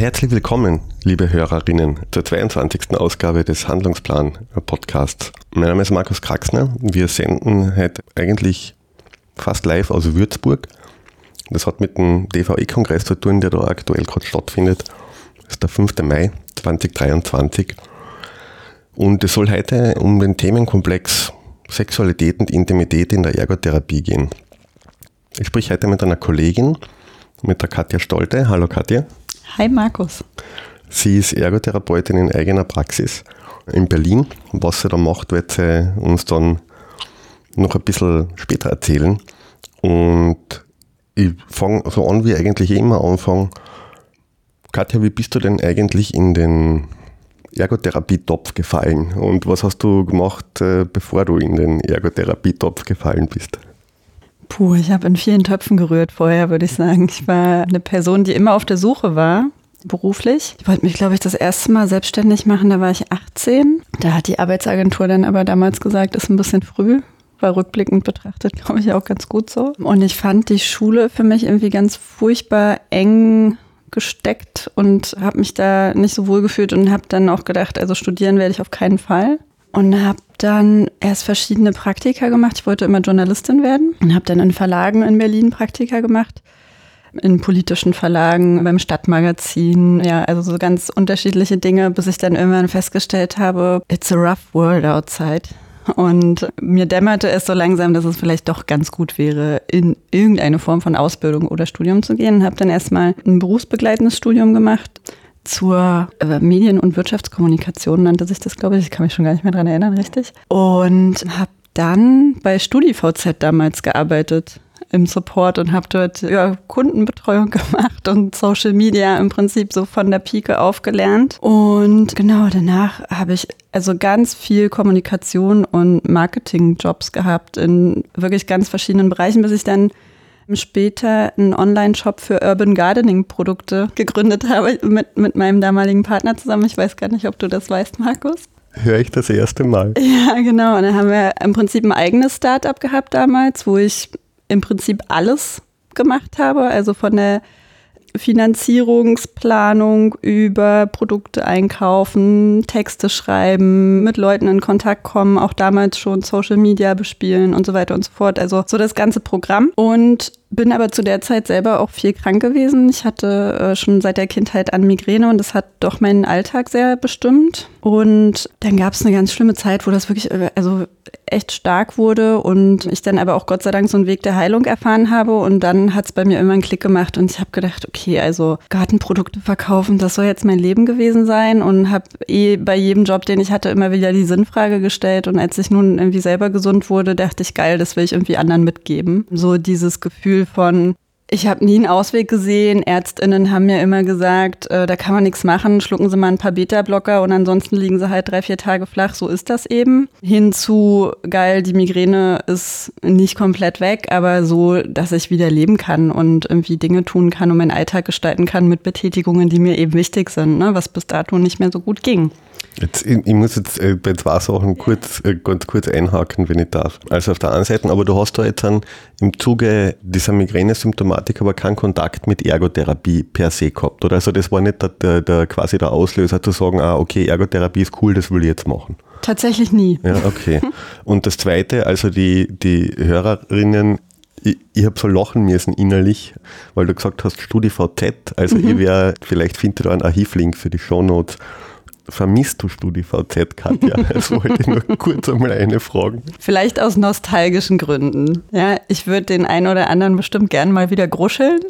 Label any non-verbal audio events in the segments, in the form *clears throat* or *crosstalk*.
Herzlich willkommen, liebe Hörerinnen, zur 22. Ausgabe des Handlungsplan Podcasts. Mein Name ist Markus Kraxner. Wir senden heute eigentlich fast live aus Würzburg. Das hat mit dem DVE-Kongress zu tun, der da aktuell gerade stattfindet. Das ist der 5. Mai 2023. Und es soll heute um den Themenkomplex Sexualität und Intimität in der Ergotherapie gehen. Ich spreche heute mit einer Kollegin, mit der Katja Stolte. Hallo Katja. Hi Markus. Sie ist Ergotherapeutin in eigener Praxis in Berlin. Was sie da macht, wird sie uns dann noch ein bisschen später erzählen. Und ich fange so an, wie eigentlich immer anfangen. Katja, wie bist du denn eigentlich in den Ergotherapie-Topf gefallen? Und was hast du gemacht, äh, bevor du in den Ergotherapie-Topf gefallen bist? Puh, ich habe in vielen Töpfen gerührt vorher, würde ich sagen. Ich war eine Person, die immer auf der Suche war, beruflich. Ich wollte mich, glaube ich, das erste Mal selbstständig machen, da war ich 18. Da hat die Arbeitsagentur dann aber damals gesagt, ist ein bisschen früh. War rückblickend betrachtet, glaube ich, auch ganz gut so. Und ich fand die Schule für mich irgendwie ganz furchtbar eng gesteckt und habe mich da nicht so wohl gefühlt und habe dann auch gedacht, also studieren werde ich auf keinen Fall und habe dann erst verschiedene Praktika gemacht. Ich wollte immer Journalistin werden und habe dann in Verlagen in Berlin Praktika gemacht. In politischen Verlagen, beim Stadtmagazin, ja, also so ganz unterschiedliche Dinge, bis ich dann irgendwann festgestellt habe, it's a rough world outside. Und mir dämmerte es so langsam, dass es vielleicht doch ganz gut wäre, in irgendeine Form von Ausbildung oder Studium zu gehen. Habe dann erstmal ein berufsbegleitendes Studium gemacht zur äh, Medien- und Wirtschaftskommunikation nannte sich das, glaube ich. Ich kann mich schon gar nicht mehr daran erinnern, richtig. Und habe dann bei StudiVZ damals gearbeitet im Support und habe dort ja, Kundenbetreuung *laughs* gemacht und Social Media im Prinzip so von der Pike aufgelernt. Und genau danach habe ich also ganz viel Kommunikation und Marketingjobs gehabt in wirklich ganz verschiedenen Bereichen, bis ich dann später einen Online-Shop für Urban Gardening-Produkte gegründet habe mit, mit meinem damaligen Partner zusammen. Ich weiß gar nicht, ob du das weißt, Markus. Höre ich das erste Mal. *laughs* Ja, genau. Und dann haben wir im Prinzip ein eigenes Startup gehabt damals, wo ich im Prinzip alles gemacht habe. Also von der Finanzierungsplanung über Produkte einkaufen, Texte schreiben, mit Leuten in Kontakt kommen, auch damals schon Social Media bespielen und so weiter und so fort. Also so das ganze Programm. Und bin aber zu der Zeit selber auch viel krank gewesen. Ich hatte äh, schon seit der Kindheit an Migräne und das hat doch meinen Alltag sehr bestimmt. Und dann gab es eine ganz schlimme Zeit, wo das wirklich äh, also echt stark wurde und ich dann aber auch Gott sei Dank so einen Weg der Heilung erfahren habe. Und dann hat es bei mir immer einen Klick gemacht und ich habe gedacht, okay, also Gartenprodukte verkaufen, das soll jetzt mein Leben gewesen sein und habe eh bei jedem Job, den ich hatte, immer wieder die Sinnfrage gestellt. Und als ich nun irgendwie selber gesund wurde, dachte ich, geil, das will ich irgendwie anderen mitgeben. So dieses Gefühl, Gefühl von, ich habe nie einen Ausweg gesehen. Ärztinnen haben mir immer gesagt, äh, da kann man nichts machen, schlucken Sie mal ein paar Beta-Blocker und ansonsten liegen Sie halt drei, vier Tage flach. So ist das eben. Hinzu, geil, die Migräne ist nicht komplett weg, aber so, dass ich wieder leben kann und irgendwie Dinge tun kann und meinen Alltag gestalten kann mit Betätigungen, die mir eben wichtig sind, ne? was bis dato nicht mehr so gut ging. Jetzt, ich, ich, muss jetzt äh, bei zwei Sachen kurz, äh, ganz kurz einhaken, wenn ich darf. Also auf der einen Seite, aber du hast da jetzt dann im Zuge dieser Migräne-Symptomatik aber keinen Kontakt mit Ergotherapie per se gehabt, oder? Also das war nicht der, der, der, quasi der Auslöser zu sagen, ah, okay, Ergotherapie ist cool, das will ich jetzt machen. Tatsächlich nie. Ja, okay. *laughs* Und das Zweite, also die, die Hörerinnen ich, ich habe so lachen müssen innerlich, weil du gesagt hast, StudiVZ. Also mhm. ich wäre, vielleicht findet ihr da einen Archivlink für die Shownotes vermisst du StudiVZ, Katja? *laughs* Das wollte ich nur kurz einmal eine fragen. Vielleicht aus nostalgischen Gründen. Ja, ich würde den einen oder anderen bestimmt gern mal wieder gruscheln.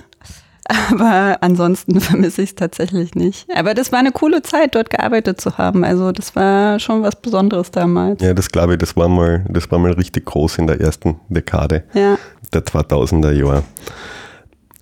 Aber ansonsten *laughs* vermisse ich es tatsächlich nicht. Aber das war eine coole Zeit, dort gearbeitet zu haben. Also das war schon was Besonderes damals. Ja, das glaube ich, das war mal, das war mal richtig groß in der ersten Dekade ja. der 2000er Jahre.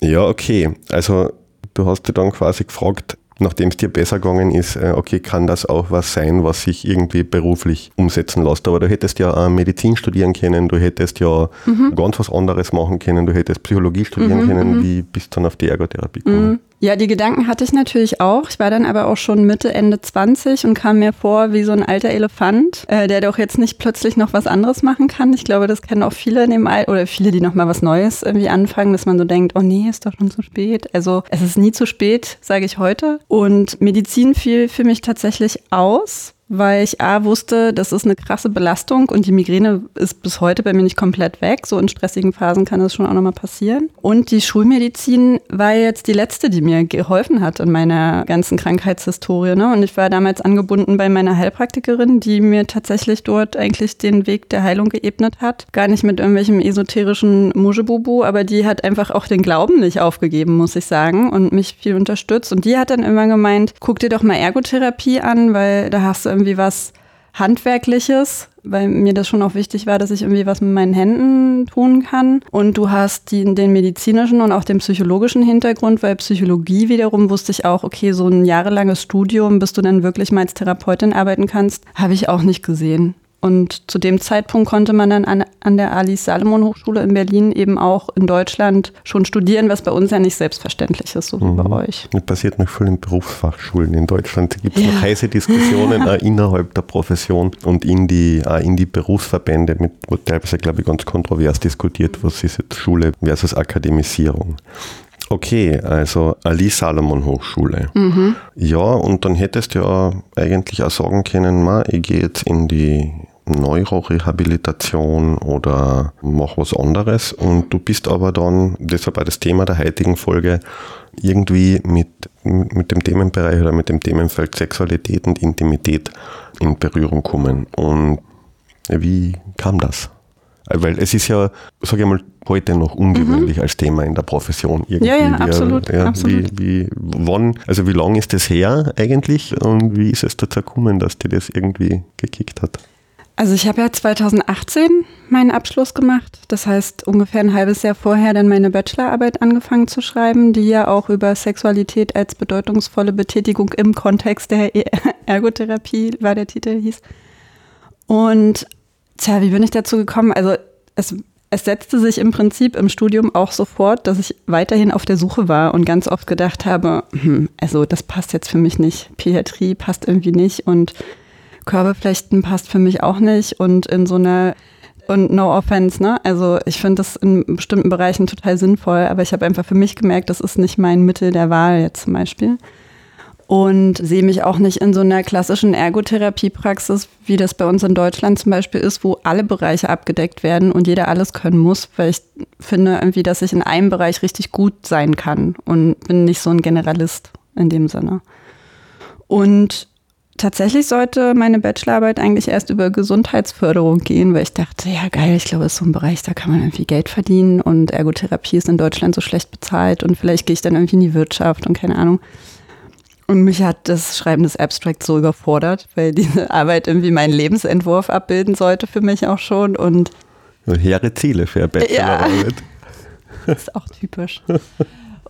Ja, okay. Also du hast dich dann quasi gefragt, nachdem es dir besser gegangen ist, äh, okay, kann das auch was sein, was sich irgendwie beruflich umsetzen lässt. Aber du hättest ja Medizin studieren können, du hättest ja mhm. ganz was anderes machen können, du hättest Psychologie studieren mhm, können, mhm. wie bist du dann auf die Ergotherapie gekommen? Ja, die Gedanken hatte ich natürlich auch. Ich war dann aber auch schon Mitte, Ende 20 und kam mir vor wie so ein alter Elefant, äh, der doch jetzt nicht plötzlich noch was anderes machen kann. Ich glaube, das kennen auch viele in dem Alter oder viele, die noch mal was Neues irgendwie anfangen, dass man so denkt, oh nee, ist doch schon zu spät. Also es ist nie zu spät, sage ich heute. Und Medizin fiel für mich tatsächlich aus, weil ich A wusste, das ist eine krasse Belastung und die Migräne ist bis heute bei mir nicht komplett weg. So in stressigen Phasen kann das schon auch nochmal passieren. Und die Schulmedizin war jetzt die letzte, die mir geholfen hat in meiner ganzen Krankheitshistorie. Ne? Und ich war damals angebunden bei meiner Heilpraktikerin, die mir tatsächlich dort eigentlich den Weg der Heilung geebnet hat. Gar nicht mit irgendwelchem esoterischen Mujebubu, aber die hat einfach auch den Glauben nicht aufgegeben, muss ich sagen, und mich viel unterstützt. Und die hat dann immer gemeint, guck dir doch mal Ergotherapie an, weil da hast du irgendwie was Handwerkliches, weil mir das schon auch wichtig war, dass ich irgendwie was mit meinen Händen tun kann. Und du hast die, den medizinischen und auch den psychologischen Hintergrund, weil Psychologie wiederum wusste ich auch, okay, so ein jahrelanges Studium, bis du dann wirklich mal als Therapeutin arbeiten kannst, habe ich auch nicht gesehen. Und zu dem Zeitpunkt konnte man dann an, an der Alice Salomon Hochschule in Berlin eben auch in Deutschland schon studieren, was bei uns ja nicht selbstverständlich ist, so wie mhm. bei euch. Das passiert noch viel in Berufsfachschulen in Deutschland. Da gibt es ja. noch heiße Diskussionen *laughs* auch innerhalb der Profession und in die, auch in die Berufsverbände, mit, wo teilweise, glaube ich, ganz kontrovers diskutiert, was ist jetzt Schule versus Akademisierung. Okay, also Ali Salomon Hochschule. Mhm. Ja, und dann hättest du ja eigentlich auch sagen können, ma, ich gehe jetzt in die Neurorehabilitation oder mach was anderes. Und du bist aber dann, deshalb auch das Thema der heutigen Folge, irgendwie mit, mit dem Themenbereich oder mit dem Themenfeld Sexualität und Intimität in Berührung kommen. Und wie kam das? Weil es ist ja, sage ich mal, heute noch ungewöhnlich mhm. als Thema in der Profession. Irgendwie. Ja, ja, absolut. Ja, absolut. Wie, wie, wann, also wie lange ist das her eigentlich und wie ist es dazu gekommen, dass dir das irgendwie gekickt hat? Also ich habe ja 2018 meinen Abschluss gemacht. Das heißt, ungefähr ein halbes Jahr vorher dann meine Bachelorarbeit angefangen zu schreiben, die ja auch über Sexualität als bedeutungsvolle Betätigung im Kontext der *laughs* Ergotherapie war der Titel hieß. Und tja, wie bin ich dazu gekommen? Also es, es setzte sich im Prinzip im Studium auch sofort, dass ich weiterhin auf der Suche war und ganz oft gedacht habe, hm, also das passt jetzt für mich nicht. Pädiatrie passt irgendwie nicht und Körperflechten passt für mich auch nicht und in so einer und no offense, ne? Also ich finde das in bestimmten Bereichen total sinnvoll, aber ich habe einfach für mich gemerkt, das ist nicht mein Mittel der Wahl jetzt zum Beispiel. Und sehe mich auch nicht in so einer klassischen Ergotherapiepraxis, wie das bei uns in Deutschland zum Beispiel ist, wo alle Bereiche abgedeckt werden und jeder alles können muss, weil ich finde irgendwie, dass ich in einem Bereich richtig gut sein kann und bin nicht so ein Generalist in dem Sinne. Und tatsächlich sollte meine Bachelorarbeit eigentlich erst über Gesundheitsförderung gehen, weil ich dachte, ja geil, ich glaube, das ist so ein Bereich, da kann man irgendwie Geld verdienen und Ergotherapie ist in Deutschland so schlecht bezahlt und vielleicht gehe ich dann irgendwie in die Wirtschaft und keine Ahnung. Und mich hat das Schreiben des Abstracts so überfordert, weil diese Arbeit irgendwie meinen Lebensentwurf abbilden sollte für mich auch schon und Hehre Ziele für Bachelorarbeit. Ja, das *laughs* ist auch typisch.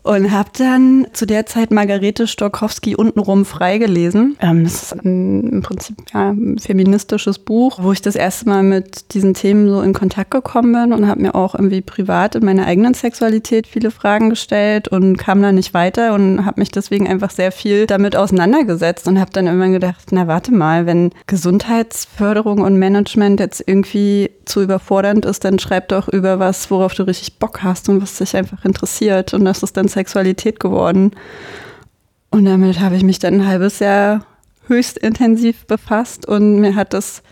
Und habe dann zu der Zeit Margarete Stokowski untenrum freigelesen. Ähm, das ist ein, im Prinzip ja, ein feministisches Buch, wo ich das erste Mal mit diesen Themen so in Kontakt gekommen bin und habe mir auch irgendwie privat in meiner eigenen Sexualität viele Fragen gestellt und kam da nicht weiter und habe mich deswegen einfach sehr viel damit auseinandergesetzt und habe dann immer gedacht, na warte mal, wenn Gesundheitsförderung und Management jetzt irgendwie zu überfordernd ist, dann schreib doch über was, worauf du richtig Bock hast und was dich einfach interessiert. Und das ist dann Sexualität geworden. Und damit habe ich mich dann ein halbes Jahr höchst intensiv befasst und mir hat das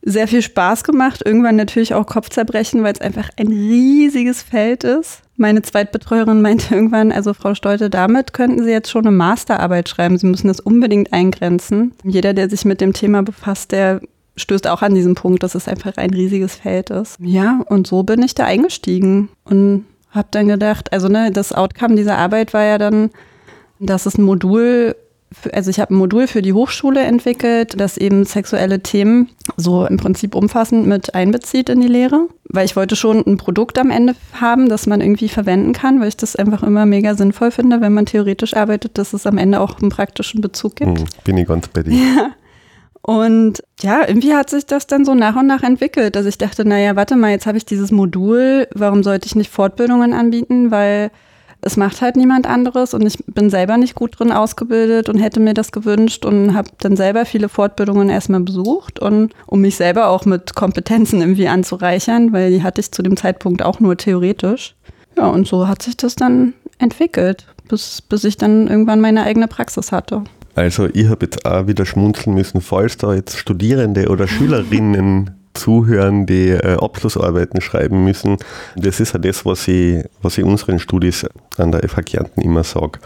sehr viel Spaß gemacht. Irgendwann natürlich auch Kopfzerbrechen, weil es einfach ein riesiges Feld ist. Meine Zweitbetreuerin meinte *laughs* irgendwann, also Frau Stolte, damit könnten Sie jetzt schon eine Masterarbeit schreiben. Sie müssen das unbedingt eingrenzen. Jeder, der sich mit dem Thema befasst, der stößt auch an diesen Punkt, dass es einfach ein riesiges Feld ist. Ja, und so bin ich da eingestiegen und habe dann gedacht, also ne, das Outcome dieser Arbeit war ja dann, dass es ein Modul, also ich habe ein Modul für die Hochschule entwickelt, das eben sexuelle Themen so im Prinzip umfassend mit einbezieht in die Lehre, weil ich wollte schon ein Produkt am Ende haben, das man irgendwie verwenden kann, weil ich das einfach immer mega sinnvoll finde, wenn man theoretisch arbeitet, dass es am Ende auch einen praktischen Bezug gibt. Hm, bin ich ganz bei dir. Ja. Und ja, irgendwie hat sich das dann so nach und nach entwickelt, dass ich dachte, naja, warte mal, jetzt habe ich dieses Modul, warum sollte ich nicht Fortbildungen anbieten? Weil es macht halt niemand anderes und ich bin selber nicht gut drin ausgebildet und hätte mir das gewünscht und habe dann selber viele Fortbildungen erstmal besucht und um mich selber auch mit Kompetenzen irgendwie anzureichern, weil die hatte ich zu dem Zeitpunkt auch nur theoretisch. Ja, und so hat sich das dann entwickelt, bis, bis ich dann irgendwann meine eigene Praxis hatte. Also ich habe jetzt auch wieder schmunzeln müssen, falls da jetzt Studierende oder *laughs* Schülerinnen zuhören, die äh, Abschlussarbeiten schreiben müssen. Das ist ja das, was ich, was ich unseren Studis an der FH Kärnten immer sage.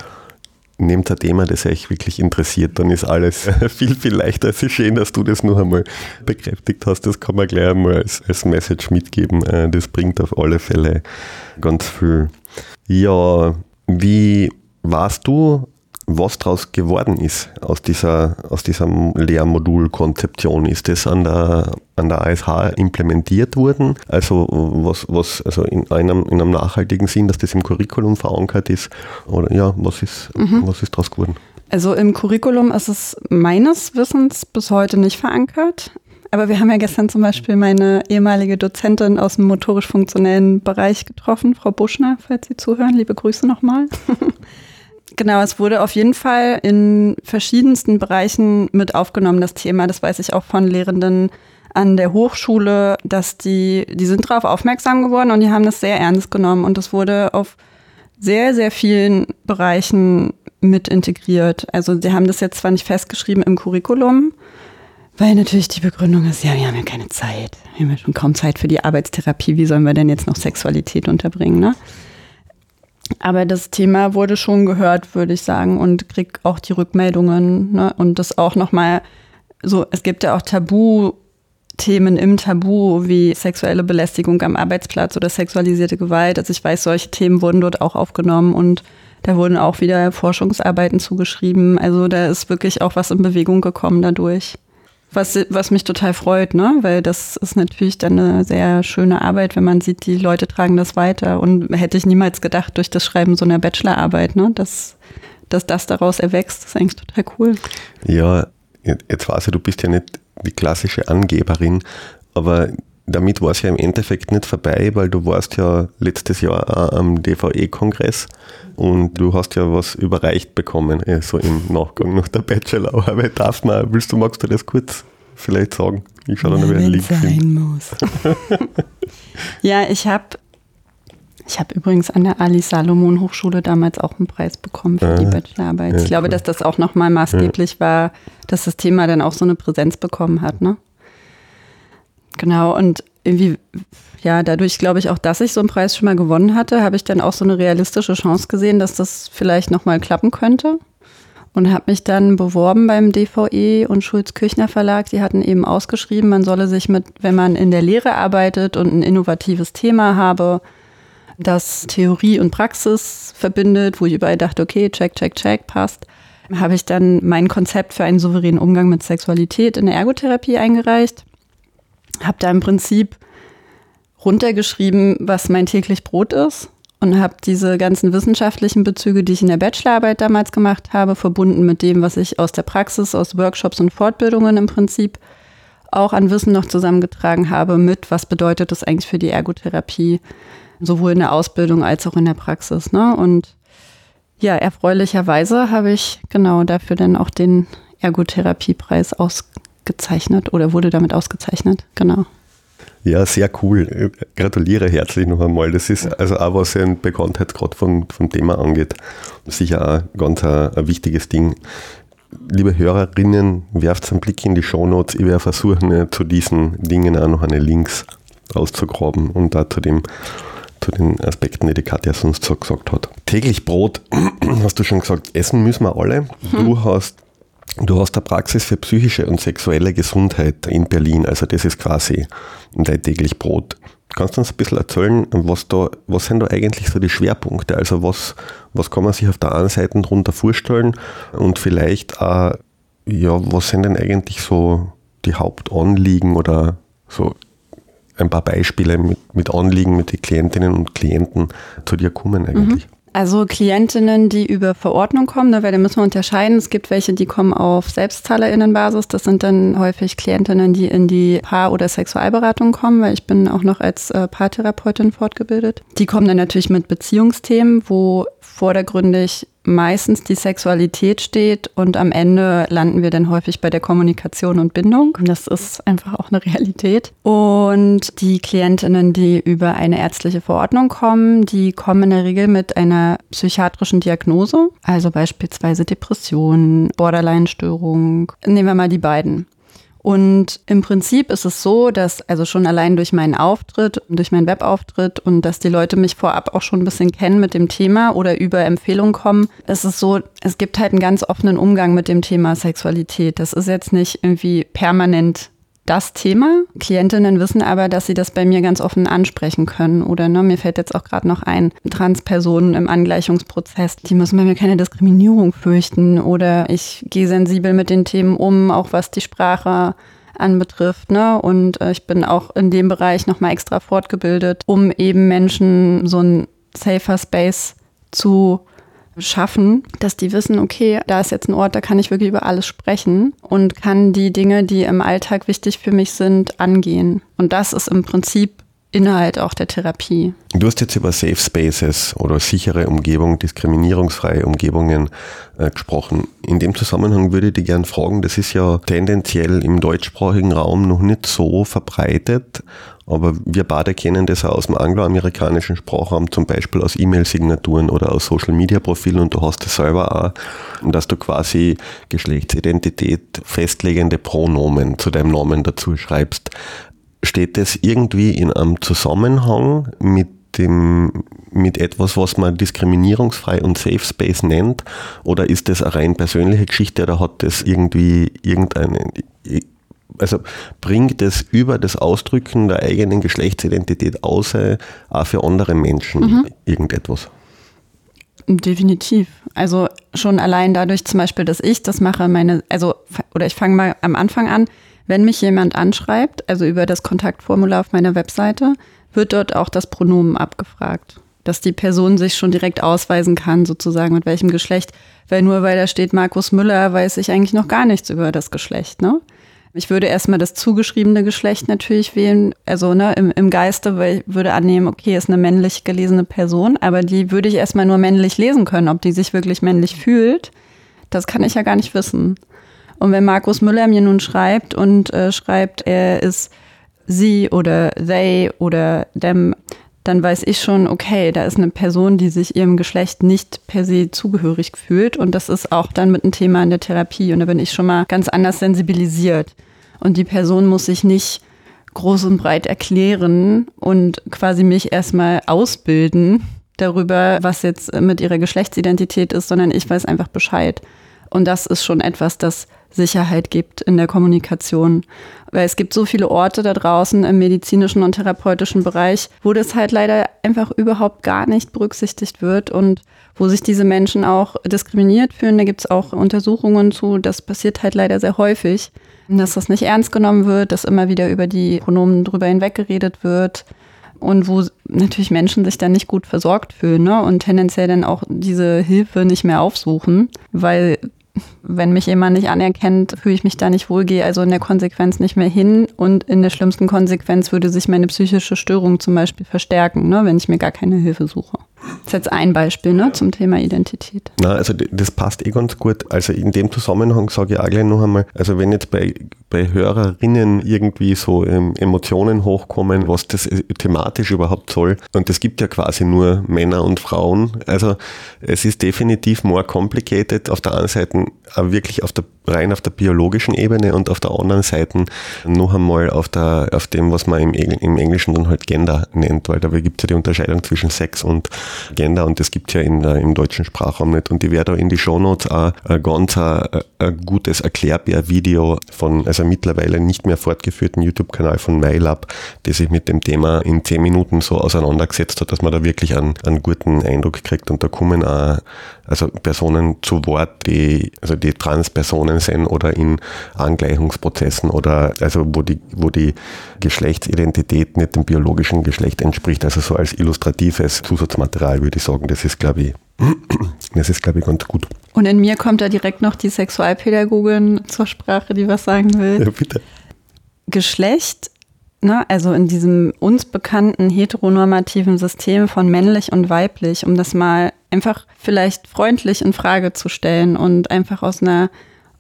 Nehmt ein Thema, das euch wirklich interessiert, dann ist alles *laughs* viel, viel leichter. Es ist schön, dass du das noch einmal bekräftigt hast. Das kann man gleich einmal als, als Message mitgeben. Äh, das bringt auf alle Fälle ganz viel. Ja, wie warst du was daraus geworden ist aus dieser, aus dieser Lehrmodulkonzeption. Ist das an der, an der ASH implementiert worden? Also was, was also in einem, in einem nachhaltigen Sinn, dass das im Curriculum verankert ist? Oder ja, was ist, mhm. was ist daraus geworden? Also im Curriculum ist es meines Wissens bis heute nicht verankert. Aber wir haben ja gestern zum Beispiel meine ehemalige Dozentin aus dem motorisch-funktionellen Bereich getroffen, Frau Buschner, falls Sie zuhören. Liebe Grüße nochmal. *laughs* Genau, es wurde auf jeden Fall in verschiedensten Bereichen mit aufgenommen, das Thema. Das weiß ich auch von Lehrenden an der Hochschule, dass die, die sind darauf aufmerksam geworden und die haben das sehr ernst genommen. Und es wurde auf sehr, sehr vielen Bereichen mit integriert. Also sie haben das jetzt zwar nicht festgeschrieben im Curriculum, weil natürlich die Begründung ist, ja, wir haben ja keine Zeit. Wir haben ja schon kaum Zeit für die Arbeitstherapie. Wie sollen wir denn jetzt noch Sexualität unterbringen, ne? Aber das Thema wurde schon gehört, würde ich sagen, und krieg auch die Rückmeldungen. Ne? Und das auch nochmal so, es gibt ja auch Tabu-Themen im Tabu, wie sexuelle Belästigung am Arbeitsplatz oder sexualisierte Gewalt. Also ich weiß, solche Themen wurden dort auch aufgenommen und da wurden auch wieder Forschungsarbeiten zugeschrieben. Also da ist wirklich auch was in Bewegung gekommen dadurch. Was, was mich total freut, ne? Weil das ist natürlich dann eine sehr schöne Arbeit, wenn man sieht, die Leute tragen das weiter. Und hätte ich niemals gedacht, durch das Schreiben so einer Bachelorarbeit, ne, dass, dass das daraus erwächst, ist eigentlich total cool. Ja, jetzt weiß ich, du bist ja nicht die klassische Angeberin, aber damit war es ja im Endeffekt nicht vorbei, weil du warst ja letztes Jahr auch am DVE-Kongress und du hast ja was überreicht bekommen, äh, so im Nachgang nach der Bachelorarbeit. Darf man, willst du, magst du das kurz vielleicht sagen? Ich schaue dann, wer Link sein muss. *laughs* ja, ich habe ich habe übrigens an der Ali Salomon Hochschule damals auch einen Preis bekommen für ah, die Bachelorarbeit. Ja, ich glaube, cool. dass das auch nochmal maßgeblich ja. war, dass das Thema dann auch so eine Präsenz bekommen hat. Ne? Genau, und irgendwie, ja, dadurch glaube ich auch, dass ich so einen Preis schon mal gewonnen hatte, habe ich dann auch so eine realistische Chance gesehen, dass das vielleicht nochmal klappen könnte. Und habe mich dann beworben beim DVE und Schulz-Kirchner Verlag. Die hatten eben ausgeschrieben, man solle sich mit, wenn man in der Lehre arbeitet und ein innovatives Thema habe, das Theorie und Praxis verbindet, wo ich überall dachte, okay, check, check, check, passt, habe ich dann mein Konzept für einen souveränen Umgang mit Sexualität in der Ergotherapie eingereicht habe da im Prinzip runtergeschrieben, was mein täglich Brot ist und habe diese ganzen wissenschaftlichen Bezüge, die ich in der Bachelorarbeit damals gemacht habe, verbunden mit dem, was ich aus der Praxis, aus Workshops und Fortbildungen im Prinzip auch an Wissen noch zusammengetragen habe, mit was bedeutet das eigentlich für die Ergotherapie, sowohl in der Ausbildung als auch in der Praxis. Ne? Und ja, erfreulicherweise habe ich genau dafür dann auch den Ergotherapiepreis aus, gezeichnet oder wurde damit ausgezeichnet. Genau. Ja, sehr cool. Gratuliere herzlich noch einmal. Das ist also auch, was ein Bekanntheitsgrad vom, vom Thema angeht, sicher auch ganz ein, ein wichtiges Ding. Liebe Hörerinnen, werft einen Blick in die Shownotes. Ich werde versuchen, zu diesen Dingen auch noch eine Links auszugraben und da zu dem zu den Aspekten, die die Katja sonst so gesagt hat. Täglich Brot, *clears throat* hast du schon gesagt, essen müssen wir alle. Du hm. hast Du hast eine Praxis für psychische und sexuelle Gesundheit in Berlin, also das ist quasi dein täglich Brot. Kannst du uns ein bisschen erzählen, was da, was sind da eigentlich so die Schwerpunkte? Also was, was kann man sich auf der einen Seite darunter vorstellen und vielleicht auch, ja, was sind denn eigentlich so die Hauptanliegen oder so ein paar Beispiele mit, mit Anliegen, mit den Klientinnen und Klienten zu dir kommen eigentlich? Mhm. Also Klientinnen, die über Verordnung kommen, ne, weil da müssen wir unterscheiden. Es gibt welche, die kommen auf SelbstzahlerInnenbasis. Das sind dann häufig Klientinnen, die in die Paar- oder Sexualberatung kommen, weil ich bin auch noch als äh, Paartherapeutin fortgebildet. Die kommen dann natürlich mit Beziehungsthemen, wo vordergründig meistens die Sexualität steht und am Ende landen wir dann häufig bei der Kommunikation und Bindung. Das ist einfach auch eine Realität. Und die Klientinnen, die über eine ärztliche Verordnung kommen, die kommen in der Regel mit einer psychiatrischen Diagnose, also beispielsweise Depression, Borderline-Störung. Nehmen wir mal die beiden. Und im Prinzip ist es so, dass also schon allein durch meinen Auftritt, durch meinen Webauftritt und dass die Leute mich vorab auch schon ein bisschen kennen mit dem Thema oder über Empfehlungen kommen, ist es so, es gibt halt einen ganz offenen Umgang mit dem Thema Sexualität. Das ist jetzt nicht irgendwie permanent das Thema. Klientinnen wissen aber, dass sie das bei mir ganz offen ansprechen können. Oder ne, mir fällt jetzt auch gerade noch ein, Transpersonen im Angleichungsprozess, die müssen bei mir keine Diskriminierung fürchten. Oder ich gehe sensibel mit den Themen um, auch was die Sprache anbetrifft. Ne? Und äh, ich bin auch in dem Bereich nochmal extra fortgebildet, um eben Menschen so ein safer Space zu schaffen, dass die wissen, okay, da ist jetzt ein Ort, da kann ich wirklich über alles sprechen und kann die Dinge, die im Alltag wichtig für mich sind, angehen. Und das ist im Prinzip Inhalt auch der Therapie. Du hast jetzt über Safe Spaces oder sichere Umgebung, diskriminierungsfreie Umgebungen äh, gesprochen. In dem Zusammenhang würde ich dich gerne fragen, das ist ja tendenziell im deutschsprachigen Raum noch nicht so verbreitet, aber wir beide kennen das auch aus dem angloamerikanischen Sprachraum, zum Beispiel aus E-Mail-Signaturen oder aus Social-Media-Profilen und du hast es selber auch, dass du quasi Geschlechtsidentität festlegende Pronomen zu deinem Namen dazu schreibst. Steht das irgendwie in einem Zusammenhang mit dem, mit etwas, was man diskriminierungsfrei und Safe Space nennt? Oder ist das eine rein persönliche Geschichte oder hat das irgendwie irgendeine, also bringt es über das Ausdrücken der eigenen Geschlechtsidentität außer auch für andere Menschen mhm. irgendetwas? Definitiv. Also schon allein dadurch zum Beispiel, dass ich das mache, meine, also, oder ich fange mal am Anfang an, wenn mich jemand anschreibt, also über das Kontaktformular auf meiner Webseite, wird dort auch das Pronomen abgefragt. Dass die Person sich schon direkt ausweisen kann, sozusagen, mit welchem Geschlecht. Weil nur weil da steht Markus Müller, weiß ich eigentlich noch gar nichts über das Geschlecht, ne? Ich würde erstmal das zugeschriebene Geschlecht natürlich wählen, also ne, im, im Geiste, weil ich würde annehmen, okay, ist eine männlich gelesene Person, aber die würde ich erstmal nur männlich lesen können. Ob die sich wirklich männlich fühlt, das kann ich ja gar nicht wissen. Und wenn Markus Müller mir nun schreibt und äh, schreibt, er ist sie oder they oder them, dann weiß ich schon, okay, da ist eine Person, die sich ihrem Geschlecht nicht per se zugehörig fühlt. Und das ist auch dann mit einem Thema in der Therapie. Und da bin ich schon mal ganz anders sensibilisiert. Und die Person muss sich nicht groß und breit erklären und quasi mich erstmal ausbilden darüber, was jetzt mit ihrer Geschlechtsidentität ist, sondern ich weiß einfach Bescheid. Und das ist schon etwas, das Sicherheit gibt in der Kommunikation. Weil es gibt so viele Orte da draußen im medizinischen und therapeutischen Bereich, wo das halt leider einfach überhaupt gar nicht berücksichtigt wird und wo sich diese Menschen auch diskriminiert fühlen. Da gibt es auch Untersuchungen zu. Das passiert halt leider sehr häufig, dass das nicht ernst genommen wird, dass immer wieder über die Pronomen drüber hinweggeredet wird und wo natürlich Menschen sich dann nicht gut versorgt fühlen ne? und tendenziell dann auch diese Hilfe nicht mehr aufsuchen, weil wenn mich jemand nicht anerkennt, fühle ich mich da nicht wohl, gehe also in der Konsequenz nicht mehr hin und in der schlimmsten Konsequenz würde sich meine psychische Störung zum Beispiel verstärken, ne, wenn ich mir gar keine Hilfe suche. Das ist jetzt ein Beispiel ne, zum Thema Identität. Na, also das passt eh ganz gut. Also in dem Zusammenhang sage ich auch gleich noch einmal, also wenn jetzt bei, bei Hörerinnen irgendwie so ähm, Emotionen hochkommen, was das äh, thematisch überhaupt soll, und es gibt ja quasi nur Männer und Frauen, also es ist definitiv more complicated. Auf der einen Seite wirklich auf der rein auf der biologischen Ebene und auf der anderen Seite noch einmal auf, der, auf dem, was man im, im Englischen dann halt Gender nennt, weil da gibt es ja die Unterscheidung zwischen Sex und Gender und das gibt ja in, im deutschen Sprachraum nicht. Und ich werde da in die Shownotes auch ein ganz ein, ein gutes Erklärbär-Video von, also mittlerweile nicht mehr fortgeführten YouTube-Kanal von MyLab, der sich mit dem Thema in zehn Minuten so auseinandergesetzt hat, dass man da wirklich einen, einen guten Eindruck kriegt und da kommen auch also Personen zu Wort, die, also die Transpersonen sind oder in Angleichungsprozessen oder also wo die, wo die Geschlechtsidentität nicht dem biologischen Geschlecht entspricht. Also so als illustratives Zusatzmaterial würde ich sagen, das ist, glaube ich, *clears throat* das ist, glaube ich, ganz gut. Und in mir kommt da direkt noch die Sexualpädagogin zur Sprache, die was sagen will. Ja, bitte. Geschlecht ne, also in diesem uns bekannten heteronormativen System von männlich und weiblich, um das mal einfach vielleicht freundlich in Frage zu stellen und einfach aus einer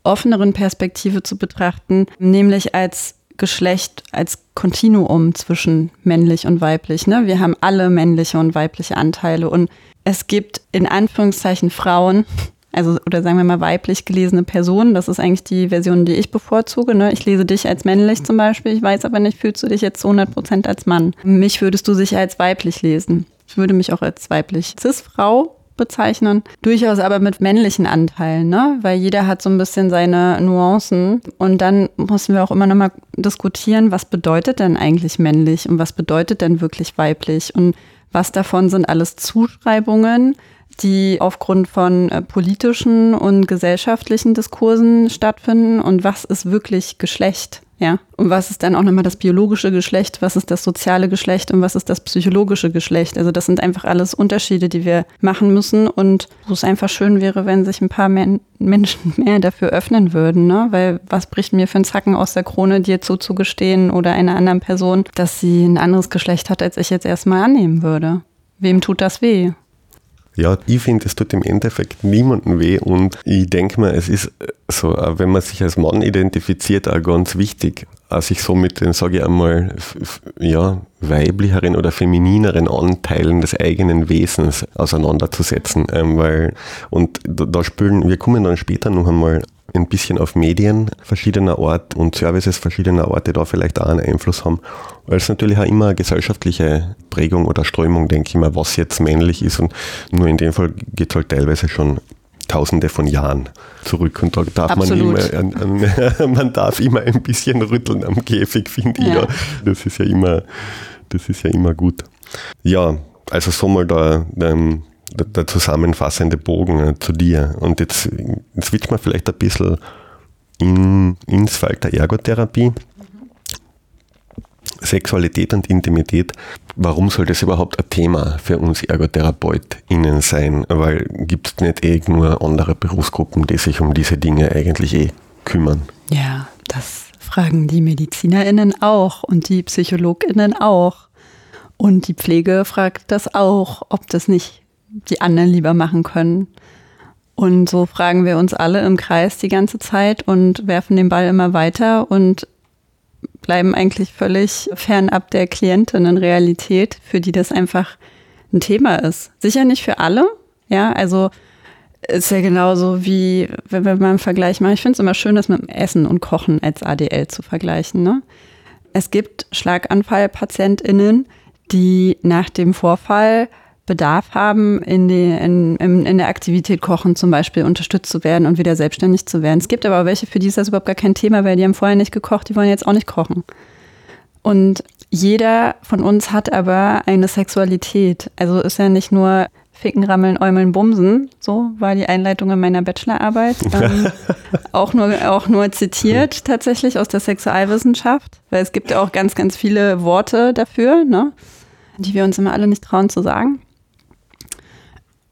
offeneren Perspektive zu betrachten, nämlich als Geschlecht, als Kontinuum zwischen männlich und weiblich. Ne? Wir haben alle männliche und weibliche Anteile und es gibt in Anführungszeichen Frauen, also oder sagen wir mal weiblich gelesene Personen. Das ist eigentlich die Version, die ich bevorzuge. Ne? Ich lese dich als männlich zum Beispiel. Ich weiß aber nicht, fühlst du dich jetzt zu 100 Prozent als Mann? Mich würdest du sicher als weiblich lesen. Ich würde mich auch als weiblich Cis-Frau bezeichnen. Durchaus aber mit männlichen Anteilen, ne? Weil jeder hat so ein bisschen seine Nuancen. Und dann müssen wir auch immer nochmal diskutieren, was bedeutet denn eigentlich männlich und was bedeutet denn wirklich weiblich? Und was davon sind alles Zuschreibungen? die aufgrund von äh, politischen und gesellschaftlichen Diskursen stattfinden und was ist wirklich Geschlecht, ja? Und was ist dann auch nochmal das biologische Geschlecht, was ist das soziale Geschlecht und was ist das psychologische Geschlecht? Also das sind einfach alles Unterschiede, die wir machen müssen und wo es einfach schön wäre, wenn sich ein paar Men Menschen *laughs* mehr dafür öffnen würden, ne? Weil was bricht mir für einen Zacken aus der Krone, dir zuzugestehen oder einer anderen Person, dass sie ein anderes Geschlecht hat, als ich jetzt erstmal annehmen würde? Wem tut das weh? Ja, ich finde, es tut im Endeffekt niemandem weh und ich denke mir, es ist so, wenn man sich als Mann identifiziert, auch ganz wichtig, sich so mit den, sage ich einmal, ja, weiblicheren oder feminineren Anteilen des eigenen Wesens auseinanderzusetzen, ähm, weil, und da spielen, wir kommen dann später noch einmal ein bisschen auf Medien verschiedener Art und Services verschiedener Orte da vielleicht auch einen Einfluss haben. Weil es natürlich auch immer eine gesellschaftliche Prägung oder Strömung, denke ich mal, was jetzt männlich ist. Und nur in dem Fall geht es halt teilweise schon tausende von Jahren zurück und da darf Absolut. man immer, an, an, *laughs* man darf immer ein bisschen rütteln am Käfig, finde ich. Ja. Das ist ja immer, das ist ja immer gut. Ja, also so mal da, ähm, der zusammenfassende Bogen äh, zu dir. Und jetzt, switchen wir vielleicht ein bisschen in, ins Feld der Ergotherapie. Sexualität und Intimität. Warum soll das überhaupt ein Thema für uns ErgotherapeutInnen sein? Weil gibt es nicht eh nur andere Berufsgruppen, die sich um diese Dinge eigentlich eh kümmern? Ja, das fragen die MedizinerInnen auch und die PsychologInnen auch. Und die Pflege fragt das auch, ob das nicht die anderen lieber machen können. Und so fragen wir uns alle im Kreis die ganze Zeit und werfen den Ball immer weiter und bleiben eigentlich völlig fernab der Klientinnenrealität, für die das einfach ein Thema ist. Sicher nicht für alle, ja, also ist ja genauso wie, wenn wir mal einen Vergleich machen. Ich finde es immer schön, das mit Essen und Kochen als ADL zu vergleichen. Ne? Es gibt Schlaganfallpatientinnen, die nach dem Vorfall Bedarf haben, in, die, in, in, der Aktivität Kochen zum Beispiel unterstützt zu werden und wieder selbstständig zu werden. Es gibt aber auch welche, für die ist das überhaupt gar kein Thema, weil die haben vorher nicht gekocht, die wollen jetzt auch nicht kochen. Und jeder von uns hat aber eine Sexualität. Also ist ja nicht nur Ficken, Rammeln, Äumeln, Bumsen, so war die Einleitung in meiner Bachelorarbeit. *laughs* Ähm, auch, nur, auch nur zitiert tatsächlich aus der Sexualwissenschaft, weil es gibt ja auch ganz, ganz viele Worte dafür, ne, die wir uns immer alle nicht trauen zu sagen.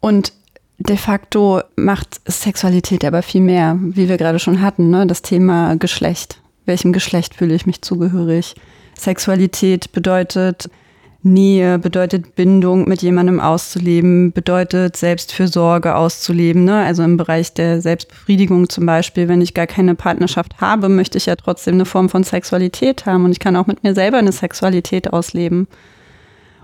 Und de facto macht Sexualität aber viel mehr, wie wir gerade schon hatten, ne? das Thema Geschlecht. Welchem Geschlecht fühle ich mich zugehörig? Sexualität bedeutet Nähe, bedeutet Bindung mit jemandem auszuleben, bedeutet Selbstfürsorge auszuleben. Ne? Also im Bereich der Selbstbefriedigung zum Beispiel, wenn ich gar keine Partnerschaft habe, möchte ich ja trotzdem eine Form von Sexualität haben und ich kann auch mit mir selber eine Sexualität ausleben.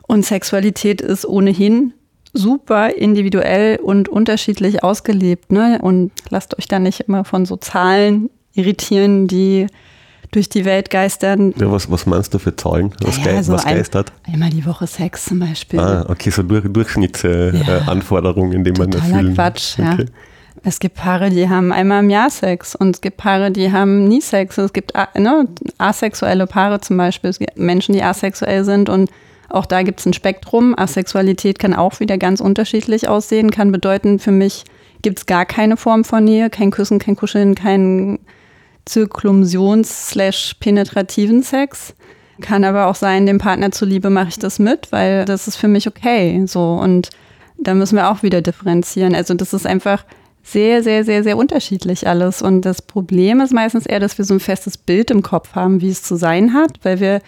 Und Sexualität ist ohnehin super individuell und unterschiedlich ausgelebt. Ne? Und lasst euch da nicht immer von so Zahlen irritieren, die durch die Welt geistern. Ja, was, was meinst du für Zahlen? Was, ja, ja, so was geistert? Ein, einmal die Woche Sex zum Beispiel. Ah, okay, so durch, Durchschnittsanforderungen, ja, äh, die man erfüllen. Quatsch, okay. ja. Es gibt Paare, die haben einmal im Jahr Sex und es gibt Paare, die haben nie Sex. Es gibt ne, asexuelle Paare zum Beispiel. Es gibt Menschen, die asexuell sind und auch da gibt es ein Spektrum. Asexualität kann auch wieder ganz unterschiedlich aussehen, kann bedeuten für mich gibt es gar keine Form von Nähe, kein Küssen, kein Kuscheln, kein Zirkumtions-penetrativen Sex. Kann aber auch sein, dem Partner zuliebe mache ich das mit, weil das ist für mich okay. So und da müssen wir auch wieder differenzieren. Also das ist einfach sehr, sehr, sehr, sehr unterschiedlich alles. Und das Problem ist meistens eher, dass wir so ein festes Bild im Kopf haben, wie es zu sein hat, weil wir